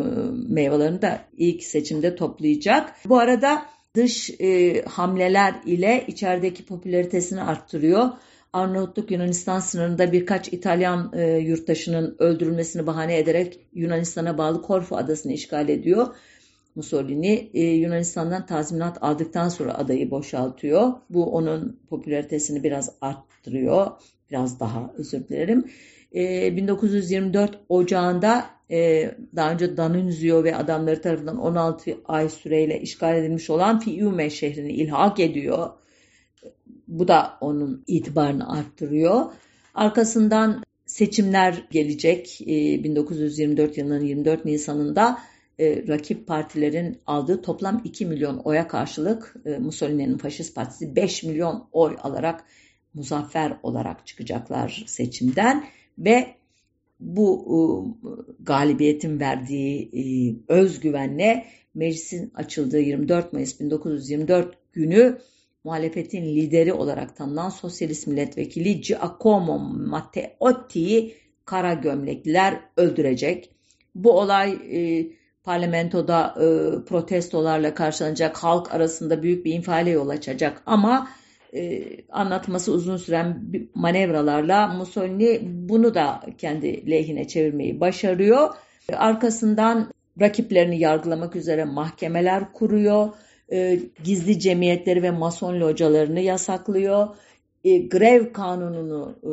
meyvelerini de ilk seçimde toplayacak. Bu arada dış e, hamleler ile içerideki popülaritesini arttırıyor. Arnavutluk Yunanistan sınırında birkaç İtalyan e, yurttaşının öldürülmesini bahane ederek Yunanistan'a bağlı Korfu adasını işgal ediyor. Mussolini e, Yunanistan'dan tazminat aldıktan sonra adayı boşaltıyor. Bu onun popülaritesini biraz arttırıyor. Biraz daha özür dilerim. E, 1924 Ocağı'nda e, daha önce Danunzio ve adamları tarafından 16 ay süreyle işgal edilmiş olan Fiume şehrini ilhak ediyor. Bu da onun itibarını arttırıyor. Arkasından seçimler gelecek. E, 1924 yılının 24 Nisan'ında e, rakip partilerin aldığı toplam 2 milyon oya karşılık e, Mussolini'nin faşist partisi 5 milyon oy alarak muzaffer olarak çıkacaklar seçimden ve bu e, galibiyetin verdiği e, özgüvenle meclisin açıldığı 24 Mayıs 1924 günü muhalefetin lideri olarak tanınan sosyalist milletvekili Giacomo Matteotti'yi kara gömlekliler öldürecek. Bu olay e, parlamentoda e, protestolarla karşılanacak, halk arasında büyük bir infiale yol açacak ama e, anlatması uzun süren manevralarla Mussolini bunu da kendi lehine çevirmeyi başarıyor. Arkasından rakiplerini yargılamak üzere mahkemeler kuruyor. E, gizli cemiyetleri ve mason localarını yasaklıyor. E, grev kanununu e,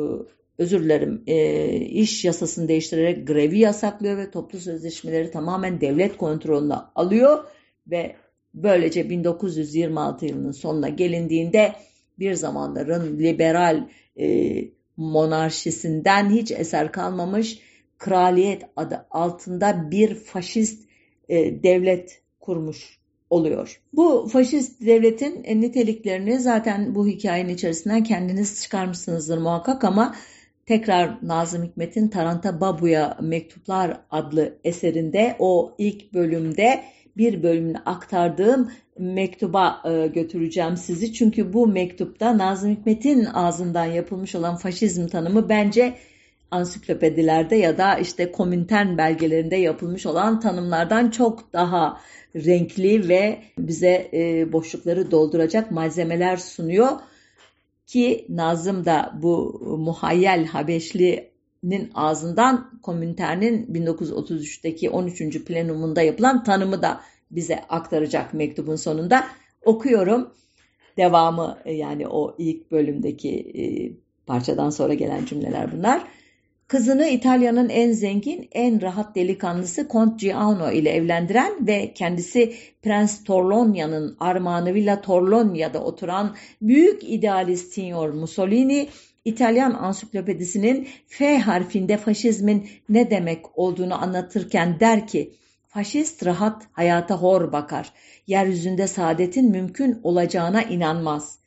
özür dilerim e, iş yasasını değiştirerek grevi yasaklıyor ve toplu sözleşmeleri tamamen devlet kontrolüne alıyor ve böylece 1926 yılının sonuna gelindiğinde bir zamanların liberal e, monarşisinden hiç eser kalmamış kraliyet adı altında bir faşist e, devlet kurmuş oluyor. Bu faşist devletin niteliklerini zaten bu hikayenin içerisinden kendiniz çıkarmışsınızdır muhakkak ama tekrar Nazım Hikmet'in Taranta Babu'ya Mektuplar adlı eserinde o ilk bölümde bir bölümünü aktardığım mektuba e, götüreceğim sizi. Çünkü bu mektupta Nazım Hikmet'in ağzından yapılmış olan faşizm tanımı bence ansiklopedilerde ya da işte komintern belgelerinde yapılmış olan tanımlardan çok daha renkli ve bize e, boşlukları dolduracak malzemeler sunuyor ki Nazım da bu muhayyel Habeşli'nin ağzından Komintern'in 1933'teki 13. plenumunda yapılan tanımı da bize aktaracak mektubun sonunda. Okuyorum. Devamı e, yani o ilk bölümdeki e, parçadan sonra gelen cümleler bunlar. Kızını İtalya'nın en zengin, en rahat delikanlısı Kont Giano ile evlendiren ve kendisi Prens Torlonia'nın armağanı Villa Torlonia'da oturan büyük idealist Signor Mussolini, İtalyan ansiklopedisinin F harfinde faşizmin ne demek olduğunu anlatırken der ki, faşist rahat hayata hor bakar, yeryüzünde saadetin mümkün olacağına inanmaz.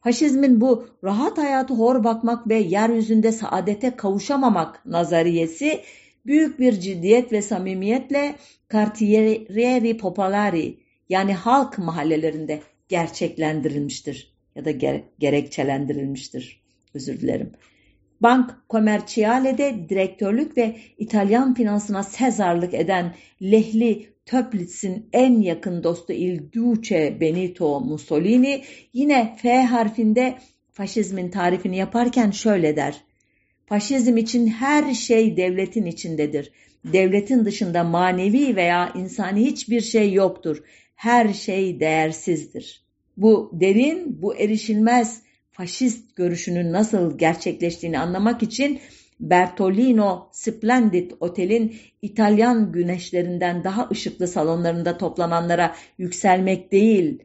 Faşizmin bu rahat hayatı hor bakmak ve yeryüzünde saadete kavuşamamak nazariyesi büyük bir ciddiyet ve samimiyetle Cartieri Popolari yani halk mahallelerinde gerçeklendirilmiştir ya da ger gerekçelendirilmiştir. Özür dilerim. Bank Commerciale'de direktörlük ve İtalyan finansına sezarlık eden Lehli Töplitz'in en yakın dostu Il Duce Benito Mussolini yine F harfinde faşizmin tarifini yaparken şöyle der. Faşizm için her şey devletin içindedir. Devletin dışında manevi veya insani hiçbir şey yoktur. Her şey değersizdir. Bu derin, bu erişilmez faşist görüşünün nasıl gerçekleştiğini anlamak için Bertolino Splendid Otel'in İtalyan güneşlerinden daha ışıklı salonlarında toplananlara yükselmek değil,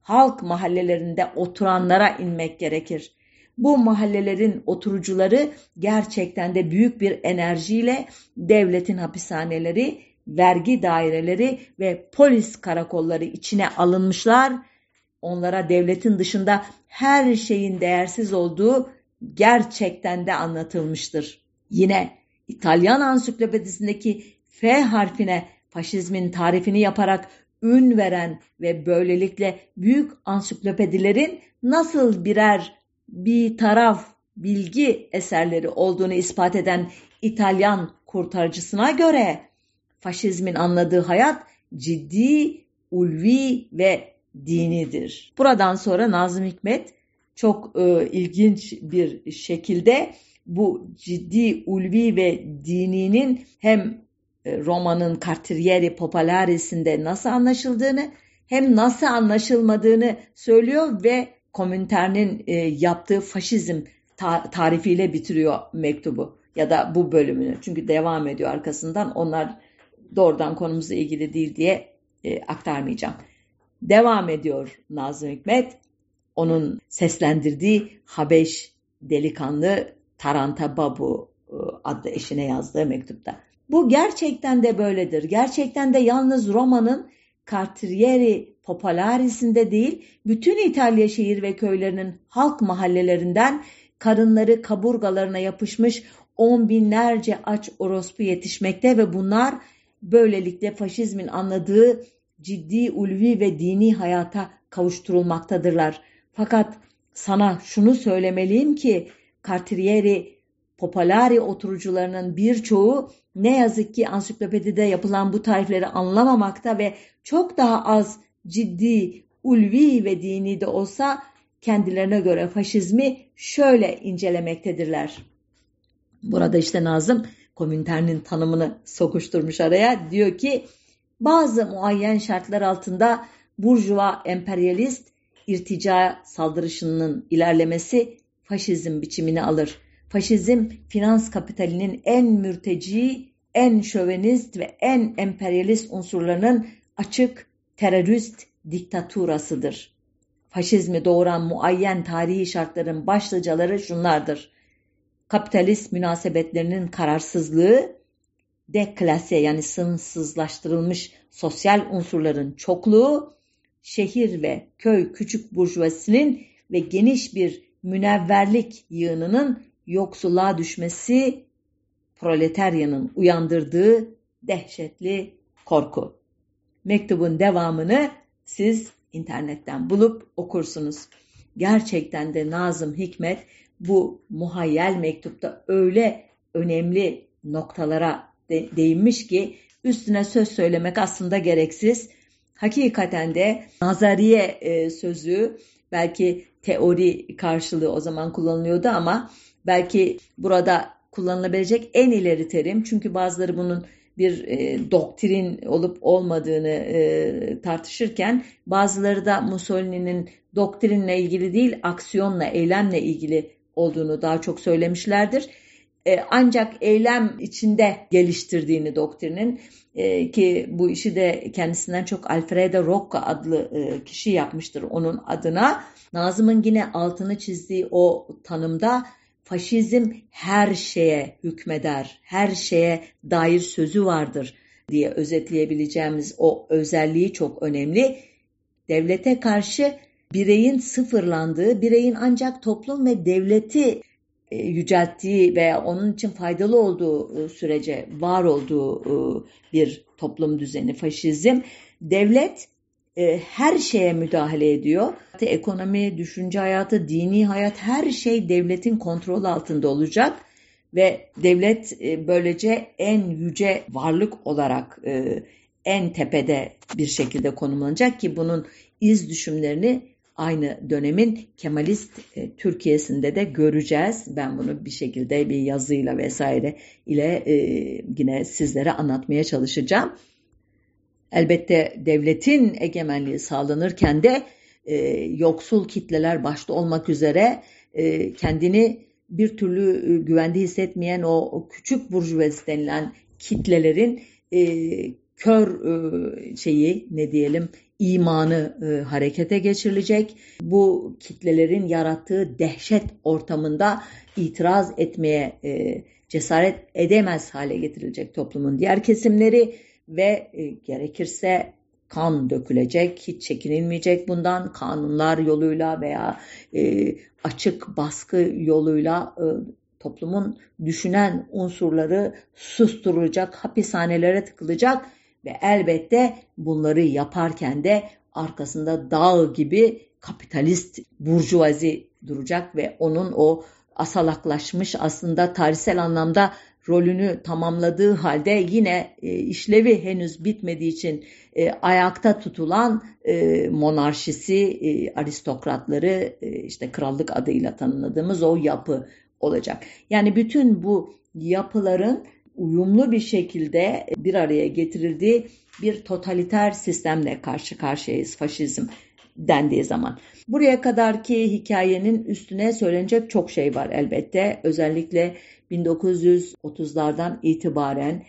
halk mahallelerinde oturanlara inmek gerekir. Bu mahallelerin oturucuları gerçekten de büyük bir enerjiyle devletin hapishaneleri, vergi daireleri ve polis karakolları içine alınmışlar. Onlara devletin dışında her şeyin değersiz olduğu gerçekten de anlatılmıştır. Yine İtalyan ansiklopedisindeki F harfine faşizmin tarifini yaparak ün veren ve böylelikle büyük ansiklopedilerin nasıl birer bir taraf bilgi eserleri olduğunu ispat eden İtalyan kurtarıcısına göre faşizmin anladığı hayat ciddi, ulvi ve dinidir. Buradan sonra Nazım Hikmet çok e, ilginç bir şekilde bu ciddi ulvi ve dininin hem e, romanın Cartieri Popolaris'inde nasıl anlaşıldığını hem nasıl anlaşılmadığını söylüyor ve Komintern'in e, yaptığı faşizm ta tarifiyle bitiriyor mektubu ya da bu bölümünü. Çünkü devam ediyor arkasından onlar doğrudan konumuzla ilgili değil diye e, aktarmayacağım. Devam ediyor Nazım Hikmet onun seslendirdiği Habeş delikanlı Taranta Babu e, adlı eşine yazdığı mektupta. Bu gerçekten de böyledir. Gerçekten de yalnız Roma'nın Cartieri Popolaris'inde değil, bütün İtalya şehir ve köylerinin halk mahallelerinden karınları kaburgalarına yapışmış on binlerce aç orospu yetişmekte ve bunlar böylelikle faşizmin anladığı ciddi ulvi ve dini hayata kavuşturulmaktadırlar. Fakat sana şunu söylemeliyim ki Cartieri Popolari oturucularının birçoğu ne yazık ki ansiklopedide yapılan bu tarifleri anlamamakta ve çok daha az ciddi, ulvi ve dini de olsa kendilerine göre faşizmi şöyle incelemektedirler. Burada işte Nazım Komintern'in tanımını sokuşturmuş araya. Diyor ki bazı muayyen şartlar altında burjuva emperyalist irtica saldırışının ilerlemesi faşizm biçimini alır. Faşizm finans kapitalinin en mürteci, en şövenist ve en emperyalist unsurlarının açık terörist diktaturasıdır. Faşizmi doğuran muayyen tarihi şartların başlıcaları şunlardır. Kapitalist münasebetlerinin kararsızlığı, deklase yani sınıfsızlaştırılmış sosyal unsurların çokluğu, şehir ve köy küçük burjuvasinin ve geniş bir münevverlik yığınının yoksulluğa düşmesi proletaryanın uyandırdığı dehşetli korku. Mektubun devamını siz internetten bulup okursunuz. Gerçekten de Nazım Hikmet bu muhayyel mektupta öyle önemli noktalara de, değinmiş ki üstüne söz söylemek aslında gereksiz. Hakikaten de nazariye e, sözü belki teori karşılığı o zaman kullanılıyordu ama belki burada kullanılabilecek en ileri terim çünkü bazıları bunun bir e, doktrin olup olmadığını e, tartışırken bazıları da Mussolini'nin doktrinle ilgili değil aksiyonla, eylemle ilgili olduğunu daha çok söylemişlerdir. E, ancak eylem içinde geliştirdiğini doktrinin e, ki bu işi de kendisinden çok Alfredo Rocca adlı e, kişi yapmıştır onun adına. Nazım'ın yine altını çizdiği o tanımda faşizm her şeye hükmeder, her şeye dair sözü vardır diye özetleyebileceğimiz o özelliği çok önemli. Devlete karşı bireyin sıfırlandığı, bireyin ancak toplum ve devleti yücelttiği veya onun için faydalı olduğu e, sürece var olduğu e, bir toplum düzeni faşizm. Devlet her şeye müdahale ediyor. Ekonomi, düşünce hayatı, dini hayat her şey devletin kontrol altında olacak ve devlet böylece en yüce varlık olarak en tepede bir şekilde konumlanacak ki bunun iz düşümlerini aynı dönemin Kemalist e, Türkiye'sinde de göreceğiz. Ben bunu bir şekilde bir yazıyla vesaire ile e, yine sizlere anlatmaya çalışacağım. Elbette devletin egemenliği sağlanırken de e, yoksul kitleler başta olmak üzere e, kendini bir türlü e, güvende hissetmeyen o, o küçük burjuvazi denilen kitlelerin e, kör e, şeyi ne diyelim imanı e, harekete geçirilecek. Bu kitlelerin yarattığı dehşet ortamında itiraz etmeye e, cesaret edemez hale getirilecek toplumun diğer kesimleri ve e, gerekirse kan dökülecek, hiç çekinilmeyecek bundan kanunlar yoluyla veya e, açık baskı yoluyla e, toplumun düşünen unsurları susturulacak, hapishanelere tıkılacak ve elbette bunları yaparken de arkasında dağ gibi kapitalist burjuvazi duracak ve onun o asalaklaşmış aslında tarihsel anlamda rolünü tamamladığı halde yine e, işlevi henüz bitmediği için e, ayakta tutulan e, monarşisi, aristokratları, işte krallık adıyla tanımladığımız o yapı olacak. Yani bütün bu yapıların uyumlu bir şekilde bir araya getirildiği bir totaliter sistemle karşı karşıyayız faşizm dendiği zaman. Buraya kadarki hikayenin üstüne söylenecek çok şey var elbette. Özellikle 1930'lardan itibaren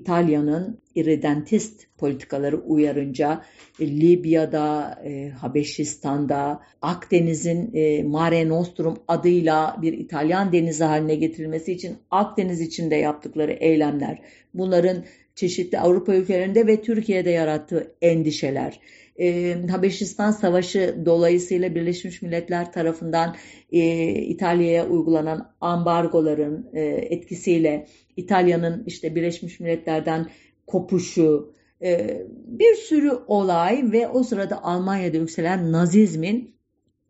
İtalya'nın irredentist politikaları uyarınca e, Libya'da, e, Habeşistan'da, Akdeniz'in e, Mare Nostrum adıyla bir İtalyan denizi haline getirilmesi için Akdeniz içinde yaptıkları eylemler, bunların çeşitli Avrupa ülkelerinde ve Türkiye'de yarattığı endişeler, e, Habeşistan Savaşı dolayısıyla Birleşmiş Milletler tarafından e, İtalya'ya uygulanan ambargoların e, etkisiyle İtalya'nın işte Birleşmiş Milletler'den kopuşu, e, bir sürü olay ve o sırada Almanya'da yükselen Nazizmin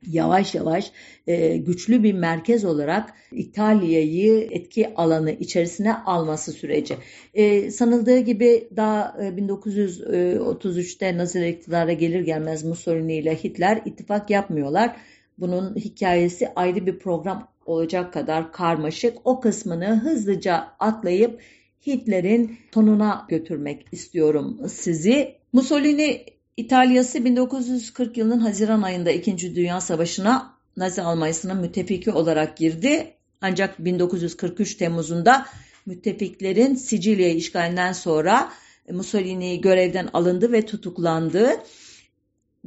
yavaş yavaş e, güçlü bir merkez olarak İtalya'yı etki alanı içerisine alması süreci. E, sanıldığı gibi daha e, 1933'te Naziler iktidara gelir gelmez Mussolini ile Hitler ittifak yapmıyorlar. Bunun hikayesi ayrı bir program olacak kadar karmaşık. O kısmını hızlıca atlayıp Hitler'in sonuna götürmek istiyorum sizi. Mussolini İtalya'sı 1940 yılının Haziran ayında 2. Dünya Savaşı'na Nazi Almanya'sının müttefiki olarak girdi. Ancak 1943 Temmuz'unda müttefiklerin Sicilya'yı işgalinden sonra Mussolini görevden alındı ve tutuklandı.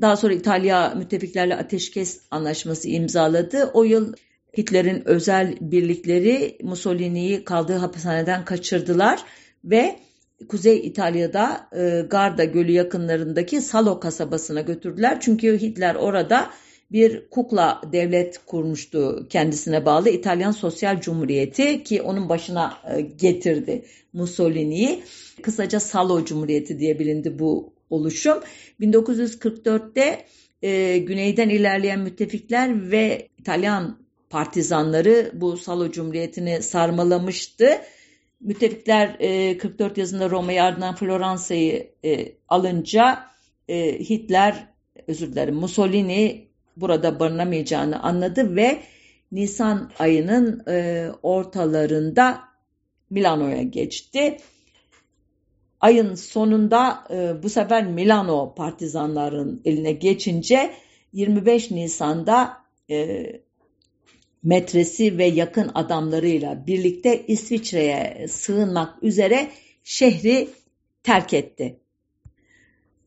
Daha sonra İtalya müttefiklerle ateşkes anlaşması imzaladı. O yıl Hitler'in özel birlikleri Mussolini'yi kaldığı hapishaneden kaçırdılar. ve Kuzey İtalya'da e, Garda Gölü yakınlarındaki Salo kasabasına götürdüler. Çünkü Hitler orada bir kukla devlet kurmuştu kendisine bağlı İtalyan Sosyal Cumhuriyeti ki onun başına e, getirdi Mussolini'yi. Kısaca Salo Cumhuriyeti diye bilindi bu oluşum. 1944'te e, güneyden ilerleyen müttefikler ve İtalyan partizanları bu Salo Cumhuriyeti'ni sarmalamıştı. Müttefikler e, 44 yazında Roma'yı ardından Floransa'yı e, alınca e, Hitler, özür dilerim Mussolini burada barınamayacağını anladı ve Nisan ayının e, ortalarında Milano'ya geçti. Ayın sonunda e, bu sefer Milano partizanların eline geçince 25 Nisan'da e, metresi ve yakın adamlarıyla birlikte İsviçre'ye sığınmak üzere şehri terk etti.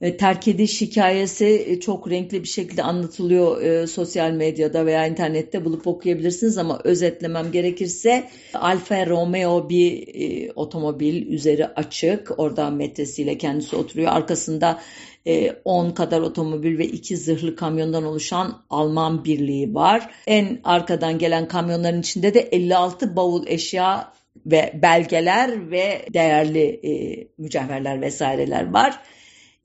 E, terk ediş hikayesi e, çok renkli bir şekilde anlatılıyor e, sosyal medyada veya internette bulup okuyabilirsiniz ama özetlemem gerekirse Alfa Romeo bir e, otomobil üzeri açık orada metresiyle kendisi oturuyor arkasında 10 e, kadar otomobil ve 2 zırhlı kamyondan oluşan Alman birliği var. En arkadan gelen kamyonların içinde de 56 bavul eşya ve belgeler ve değerli e, mücevherler vesaireler var.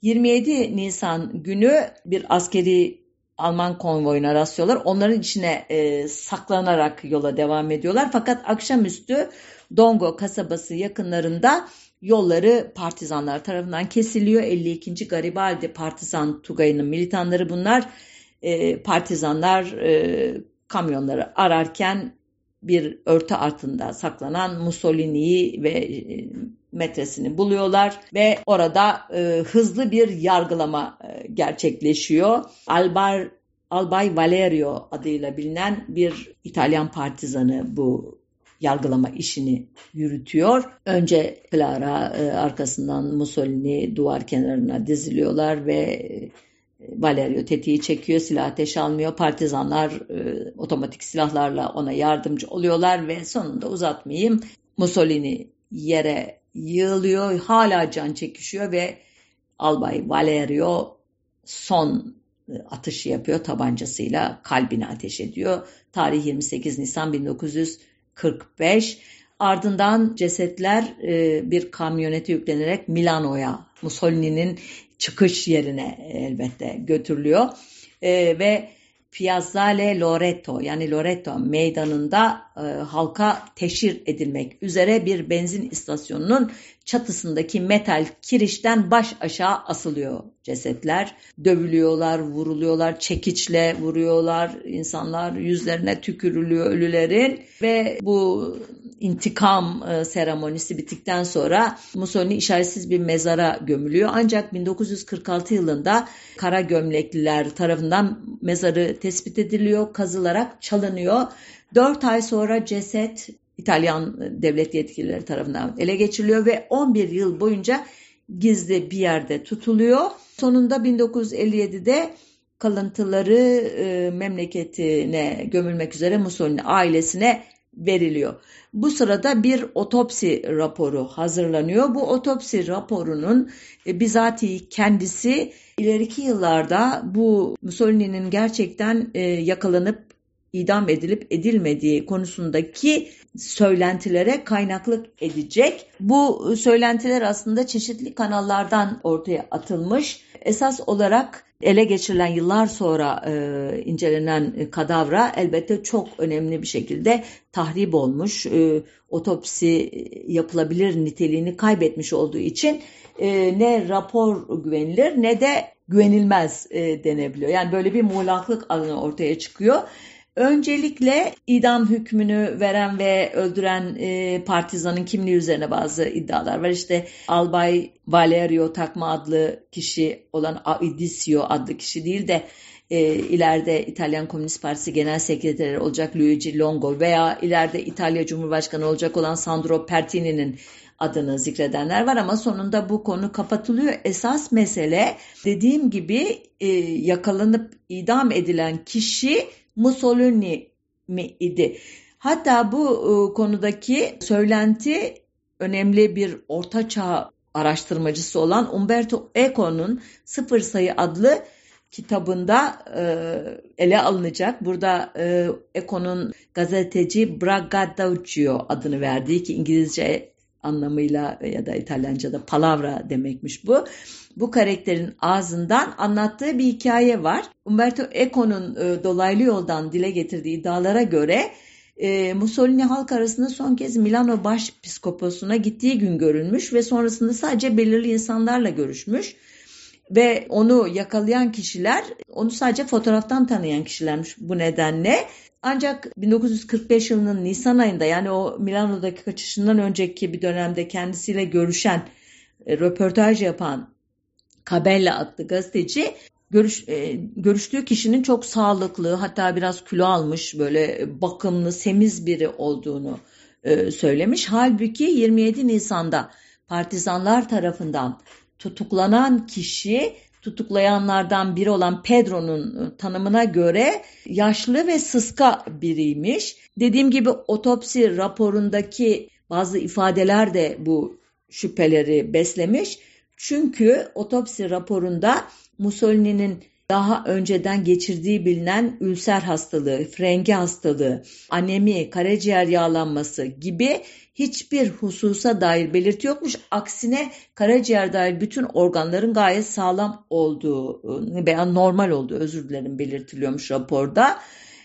27 Nisan günü bir askeri Alman konvoyuna rastlıyorlar. Onların içine e, saklanarak yola devam ediyorlar. Fakat akşamüstü Dongo kasabası yakınlarında yolları partizanlar tarafından kesiliyor. 52. Garibaldi Partizan Tugayı'nın militanları bunlar. E, partizanlar e, kamyonları ararken bir örtü altında saklanan Mussolini'yi ve e, metresini buluyorlar ve orada e, hızlı bir yargılama e, gerçekleşiyor. Albar Albay Valerio adıyla bilinen bir İtalyan partizanı bu yargılama işini yürütüyor. Önce Clara e, arkasından Mussolini duvar kenarına diziliyorlar ve e, Valerio tetiği çekiyor, silah ateş almıyor. Partizanlar e, otomatik silahlarla ona yardımcı oluyorlar ve sonunda uzatmayayım Mussolini yere yığılıyor, hala can çekişiyor ve Albay Valerio son atışı yapıyor tabancasıyla kalbine ateş ediyor. Tarih 28 Nisan 1945. Ardından cesetler e, bir kamyonete yüklenerek Milano'ya, Mussolini'nin çıkış yerine elbette götürülüyor. E, ve Piazzale Loreto yani Loreto meydanında e, halka teşhir edilmek üzere bir benzin istasyonunun çatısındaki metal kirişten baş aşağı asılıyor cesetler. Dövülüyorlar, vuruluyorlar, çekiçle vuruyorlar. insanlar yüzlerine tükürülüyor ölülerin ve bu intikam e, seremonisi bittikten sonra Mussolini işaretsiz bir mezara gömülüyor. Ancak 1946 yılında kara gömlekliler tarafından mezarı tespit ediliyor, kazılarak çalınıyor. 4 ay sonra ceset İtalyan devlet yetkilileri tarafından ele geçiriliyor ve 11 yıl boyunca gizli bir yerde tutuluyor. Sonunda 1957'de kalıntıları e, memleketine gömülmek üzere Mussolini ailesine veriliyor. Bu sırada bir otopsi raporu hazırlanıyor. Bu otopsi raporunun e, bizatihi kendisi ileriki yıllarda bu Mussolini'nin gerçekten e, yakalanıp idam edilip edilmediği konusundaki söylentilere kaynaklık edecek. Bu söylentiler aslında çeşitli kanallardan ortaya atılmış. Esas olarak ele geçirilen yıllar sonra e, incelenen kadavra elbette çok önemli bir şekilde tahrip olmuş. E, otopsi yapılabilir niteliğini kaybetmiş olduğu için e, ne rapor güvenilir ne de güvenilmez e, denebiliyor. Yani böyle bir muğlaklık alanı ortaya çıkıyor. Öncelikle idam hükmünü veren ve öldüren e, partizanın kimliği üzerine bazı iddialar var. İşte Albay Valerio Takma adlı kişi olan Aidisio adlı kişi değil de e, ileride İtalyan Komünist Partisi Genel Sekreteri olacak Luigi Longo veya ileride İtalya Cumhurbaşkanı olacak olan Sandro Pertini'nin adını zikredenler var ama sonunda bu konu kapatılıyor. Esas mesele dediğim gibi e, yakalanıp idam edilen kişi Mussolini mi idi? Hatta bu e, konudaki söylenti önemli bir ortaçağ araştırmacısı olan Umberto Eco'nun Sıfır Sayı adlı kitabında e, ele alınacak. Burada e, Eco'nun gazeteci Braggadocio adını verdiği ki İngilizce anlamıyla ya da İtalyanca'da palavra demekmiş bu. Bu karakterin ağzından anlattığı bir hikaye var. Umberto Eco'nun e, dolaylı yoldan dile getirdiği iddialara göre e, Mussolini halk arasında son kez Milano Başpiskoposuna gittiği gün görülmüş ve sonrasında sadece belirli insanlarla görüşmüş. Ve onu yakalayan kişiler onu sadece fotoğraftan tanıyan kişilermiş bu nedenle. Ancak 1945 yılının Nisan ayında yani o Milano'daki kaçışından önceki bir dönemde kendisiyle görüşen, e, röportaj yapan Cabella adlı gazeteci görüş, e, görüştüğü kişinin çok sağlıklı hatta biraz kilo almış böyle bakımlı semiz biri olduğunu e, söylemiş. Halbuki 27 Nisan'da partizanlar tarafından tutuklanan kişi tutuklayanlardan biri olan Pedro'nun tanımına göre yaşlı ve sıska biriymiş. Dediğim gibi otopsi raporundaki bazı ifadeler de bu şüpheleri beslemiş. Çünkü otopsi raporunda Mussolini'nin daha önceden geçirdiği bilinen ülser hastalığı, frengi hastalığı, anemi, karaciğer yağlanması gibi hiçbir hususa dair belirti yokmuş. Aksine karaciğer dair bütün organların gayet sağlam olduğu veya normal olduğu özür dilerim belirtiliyormuş raporda.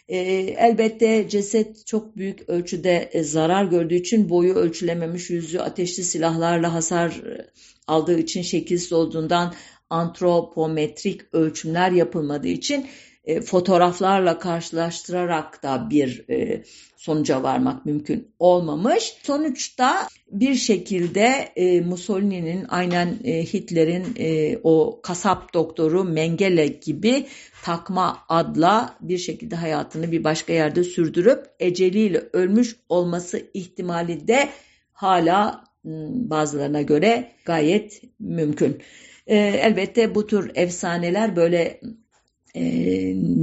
E, elbette ceset çok büyük ölçüde e, zarar gördüğü için boyu ölçülememiş, yüzü ateşli silahlarla hasar e, aldığı için şekilsiz olduğundan antropometrik ölçümler yapılmadığı için e, fotoğraflarla karşılaştırarak da bir e, sonuca varmak mümkün olmamış. Sonuçta bir şekilde e, Mussolini'nin aynen e, Hitler'in e, o kasap doktoru Mengele gibi takma adla bir şekilde hayatını bir başka yerde sürdürüp eceliyle ölmüş olması ihtimali de hala bazılarına göre gayet mümkün. E, elbette bu tür efsaneler böyle e,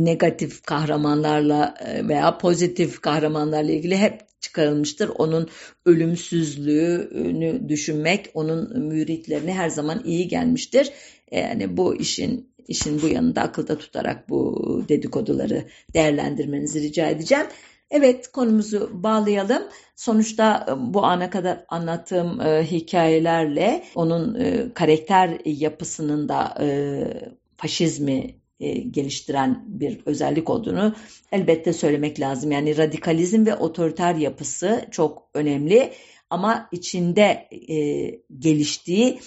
negatif kahramanlarla e, veya pozitif kahramanlarla ilgili hep çıkarılmıştır. Onun ölümsüzlüğünü düşünmek onun müritlerine her zaman iyi gelmiştir. Yani bu işin işin bu yanında akılda tutarak bu dedikoduları değerlendirmenizi rica edeceğim. Evet konumuzu bağlayalım. Sonuçta e, bu ana kadar anlattığım e, hikayelerle onun e, karakter yapısının da e, faşizmi e, geliştiren bir özellik olduğunu elbette söylemek lazım. Yani radikalizm ve otoriter yapısı çok önemli ama içinde e, geliştiği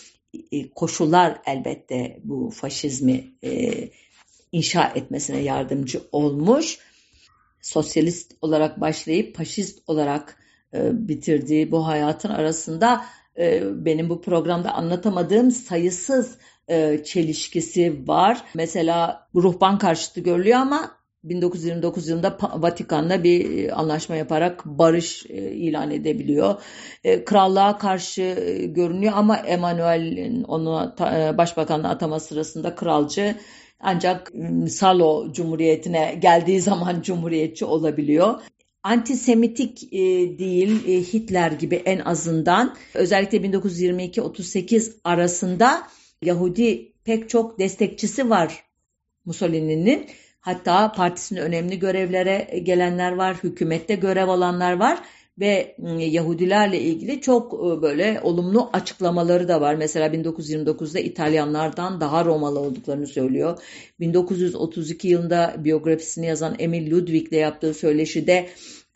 e, koşullar elbette bu faşizmi e, inşa etmesine yardımcı olmuş sosyalist olarak başlayıp faşist olarak e, bitirdiği bu hayatın arasında e, benim bu programda anlatamadığım sayısız e, çelişkisi var. Mesela ruhban karşıtı görülüyor ama 1929 yılında Vatikan'la bir anlaşma yaparak barış e, ilan edebiliyor. E, krallığa karşı e, görünüyor ama Emanuel'in onu başbakanlığa atama sırasında kralcı ancak ıı, Salo Cumhuriyeti'ne geldiği zaman cumhuriyetçi olabiliyor antisemitik e, değil e, Hitler gibi en azından özellikle 1922-38 arasında Yahudi pek çok destekçisi var Mussolini'nin. Hatta partisinin önemli görevlere gelenler var, hükümette görev alanlar var ve ıı, Yahudilerle ilgili çok ıı, böyle olumlu açıklamaları da var. Mesela 1929'da İtalyanlardan daha Romalı olduklarını söylüyor. 1932 yılında biyografisini yazan Emil Ludwig'le yaptığı söyleşide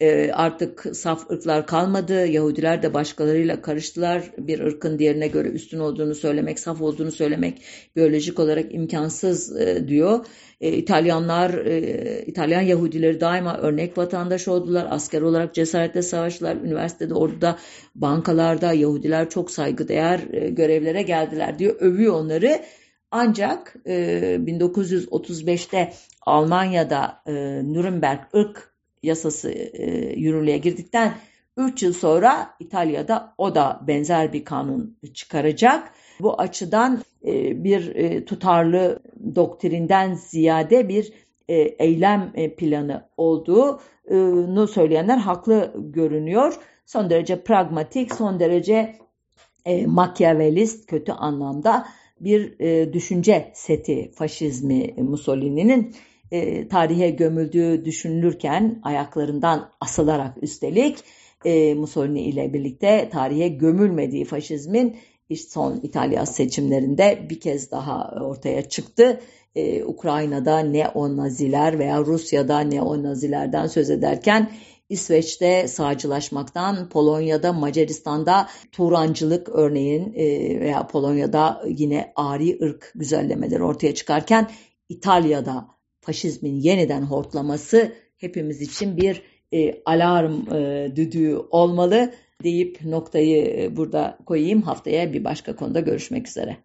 ıı, artık saf ırklar kalmadı. Yahudiler de başkalarıyla karıştılar. Bir ırkın diğerine göre üstün olduğunu söylemek, saf olduğunu söylemek biyolojik olarak imkansız diyor. E, İtalyanlar, e, İtalyan Yahudileri daima örnek vatandaş oldular. Asker olarak cesaretle savaştılar. Üniversitede, orada, bankalarda Yahudiler çok saygıdeğer e, görevlere geldiler diyor. Övüyor onları. Ancak e, 1935'te Almanya'da e, Nürnberg ırk yasası e, yürürlüğe girdikten 3 yıl sonra İtalya'da o da benzer bir kanun çıkaracak. Bu açıdan e, bir e, tutarlı doktrinden ziyade bir e, eylem planı olduğunu söyleyenler haklı görünüyor. son derece pragmatik, son derece e, makyavelist kötü anlamda bir e, düşünce seti faşizmi Mussolini'nin e, tarihe gömüldüğü düşünülürken ayaklarından asılarak üstelik e, Mussolini ile birlikte tarihe gömülmediği faşizmin işte son İtalya seçimlerinde bir kez daha ortaya çıktı. Ee, Ukrayna'da neo-naziler veya Rusya'da neo-nazilerden söz ederken İsveç'te sağcılaşmaktan, Polonya'da, Macaristan'da Turancılık örneğin e, veya Polonya'da yine ari ırk güzellemeleri ortaya çıkarken İtalya'da faşizmin yeniden hortlaması hepimiz için bir e, alarm e, düdüğü olmalı deyip noktayı e, burada koyayım. Haftaya bir başka konuda görüşmek üzere.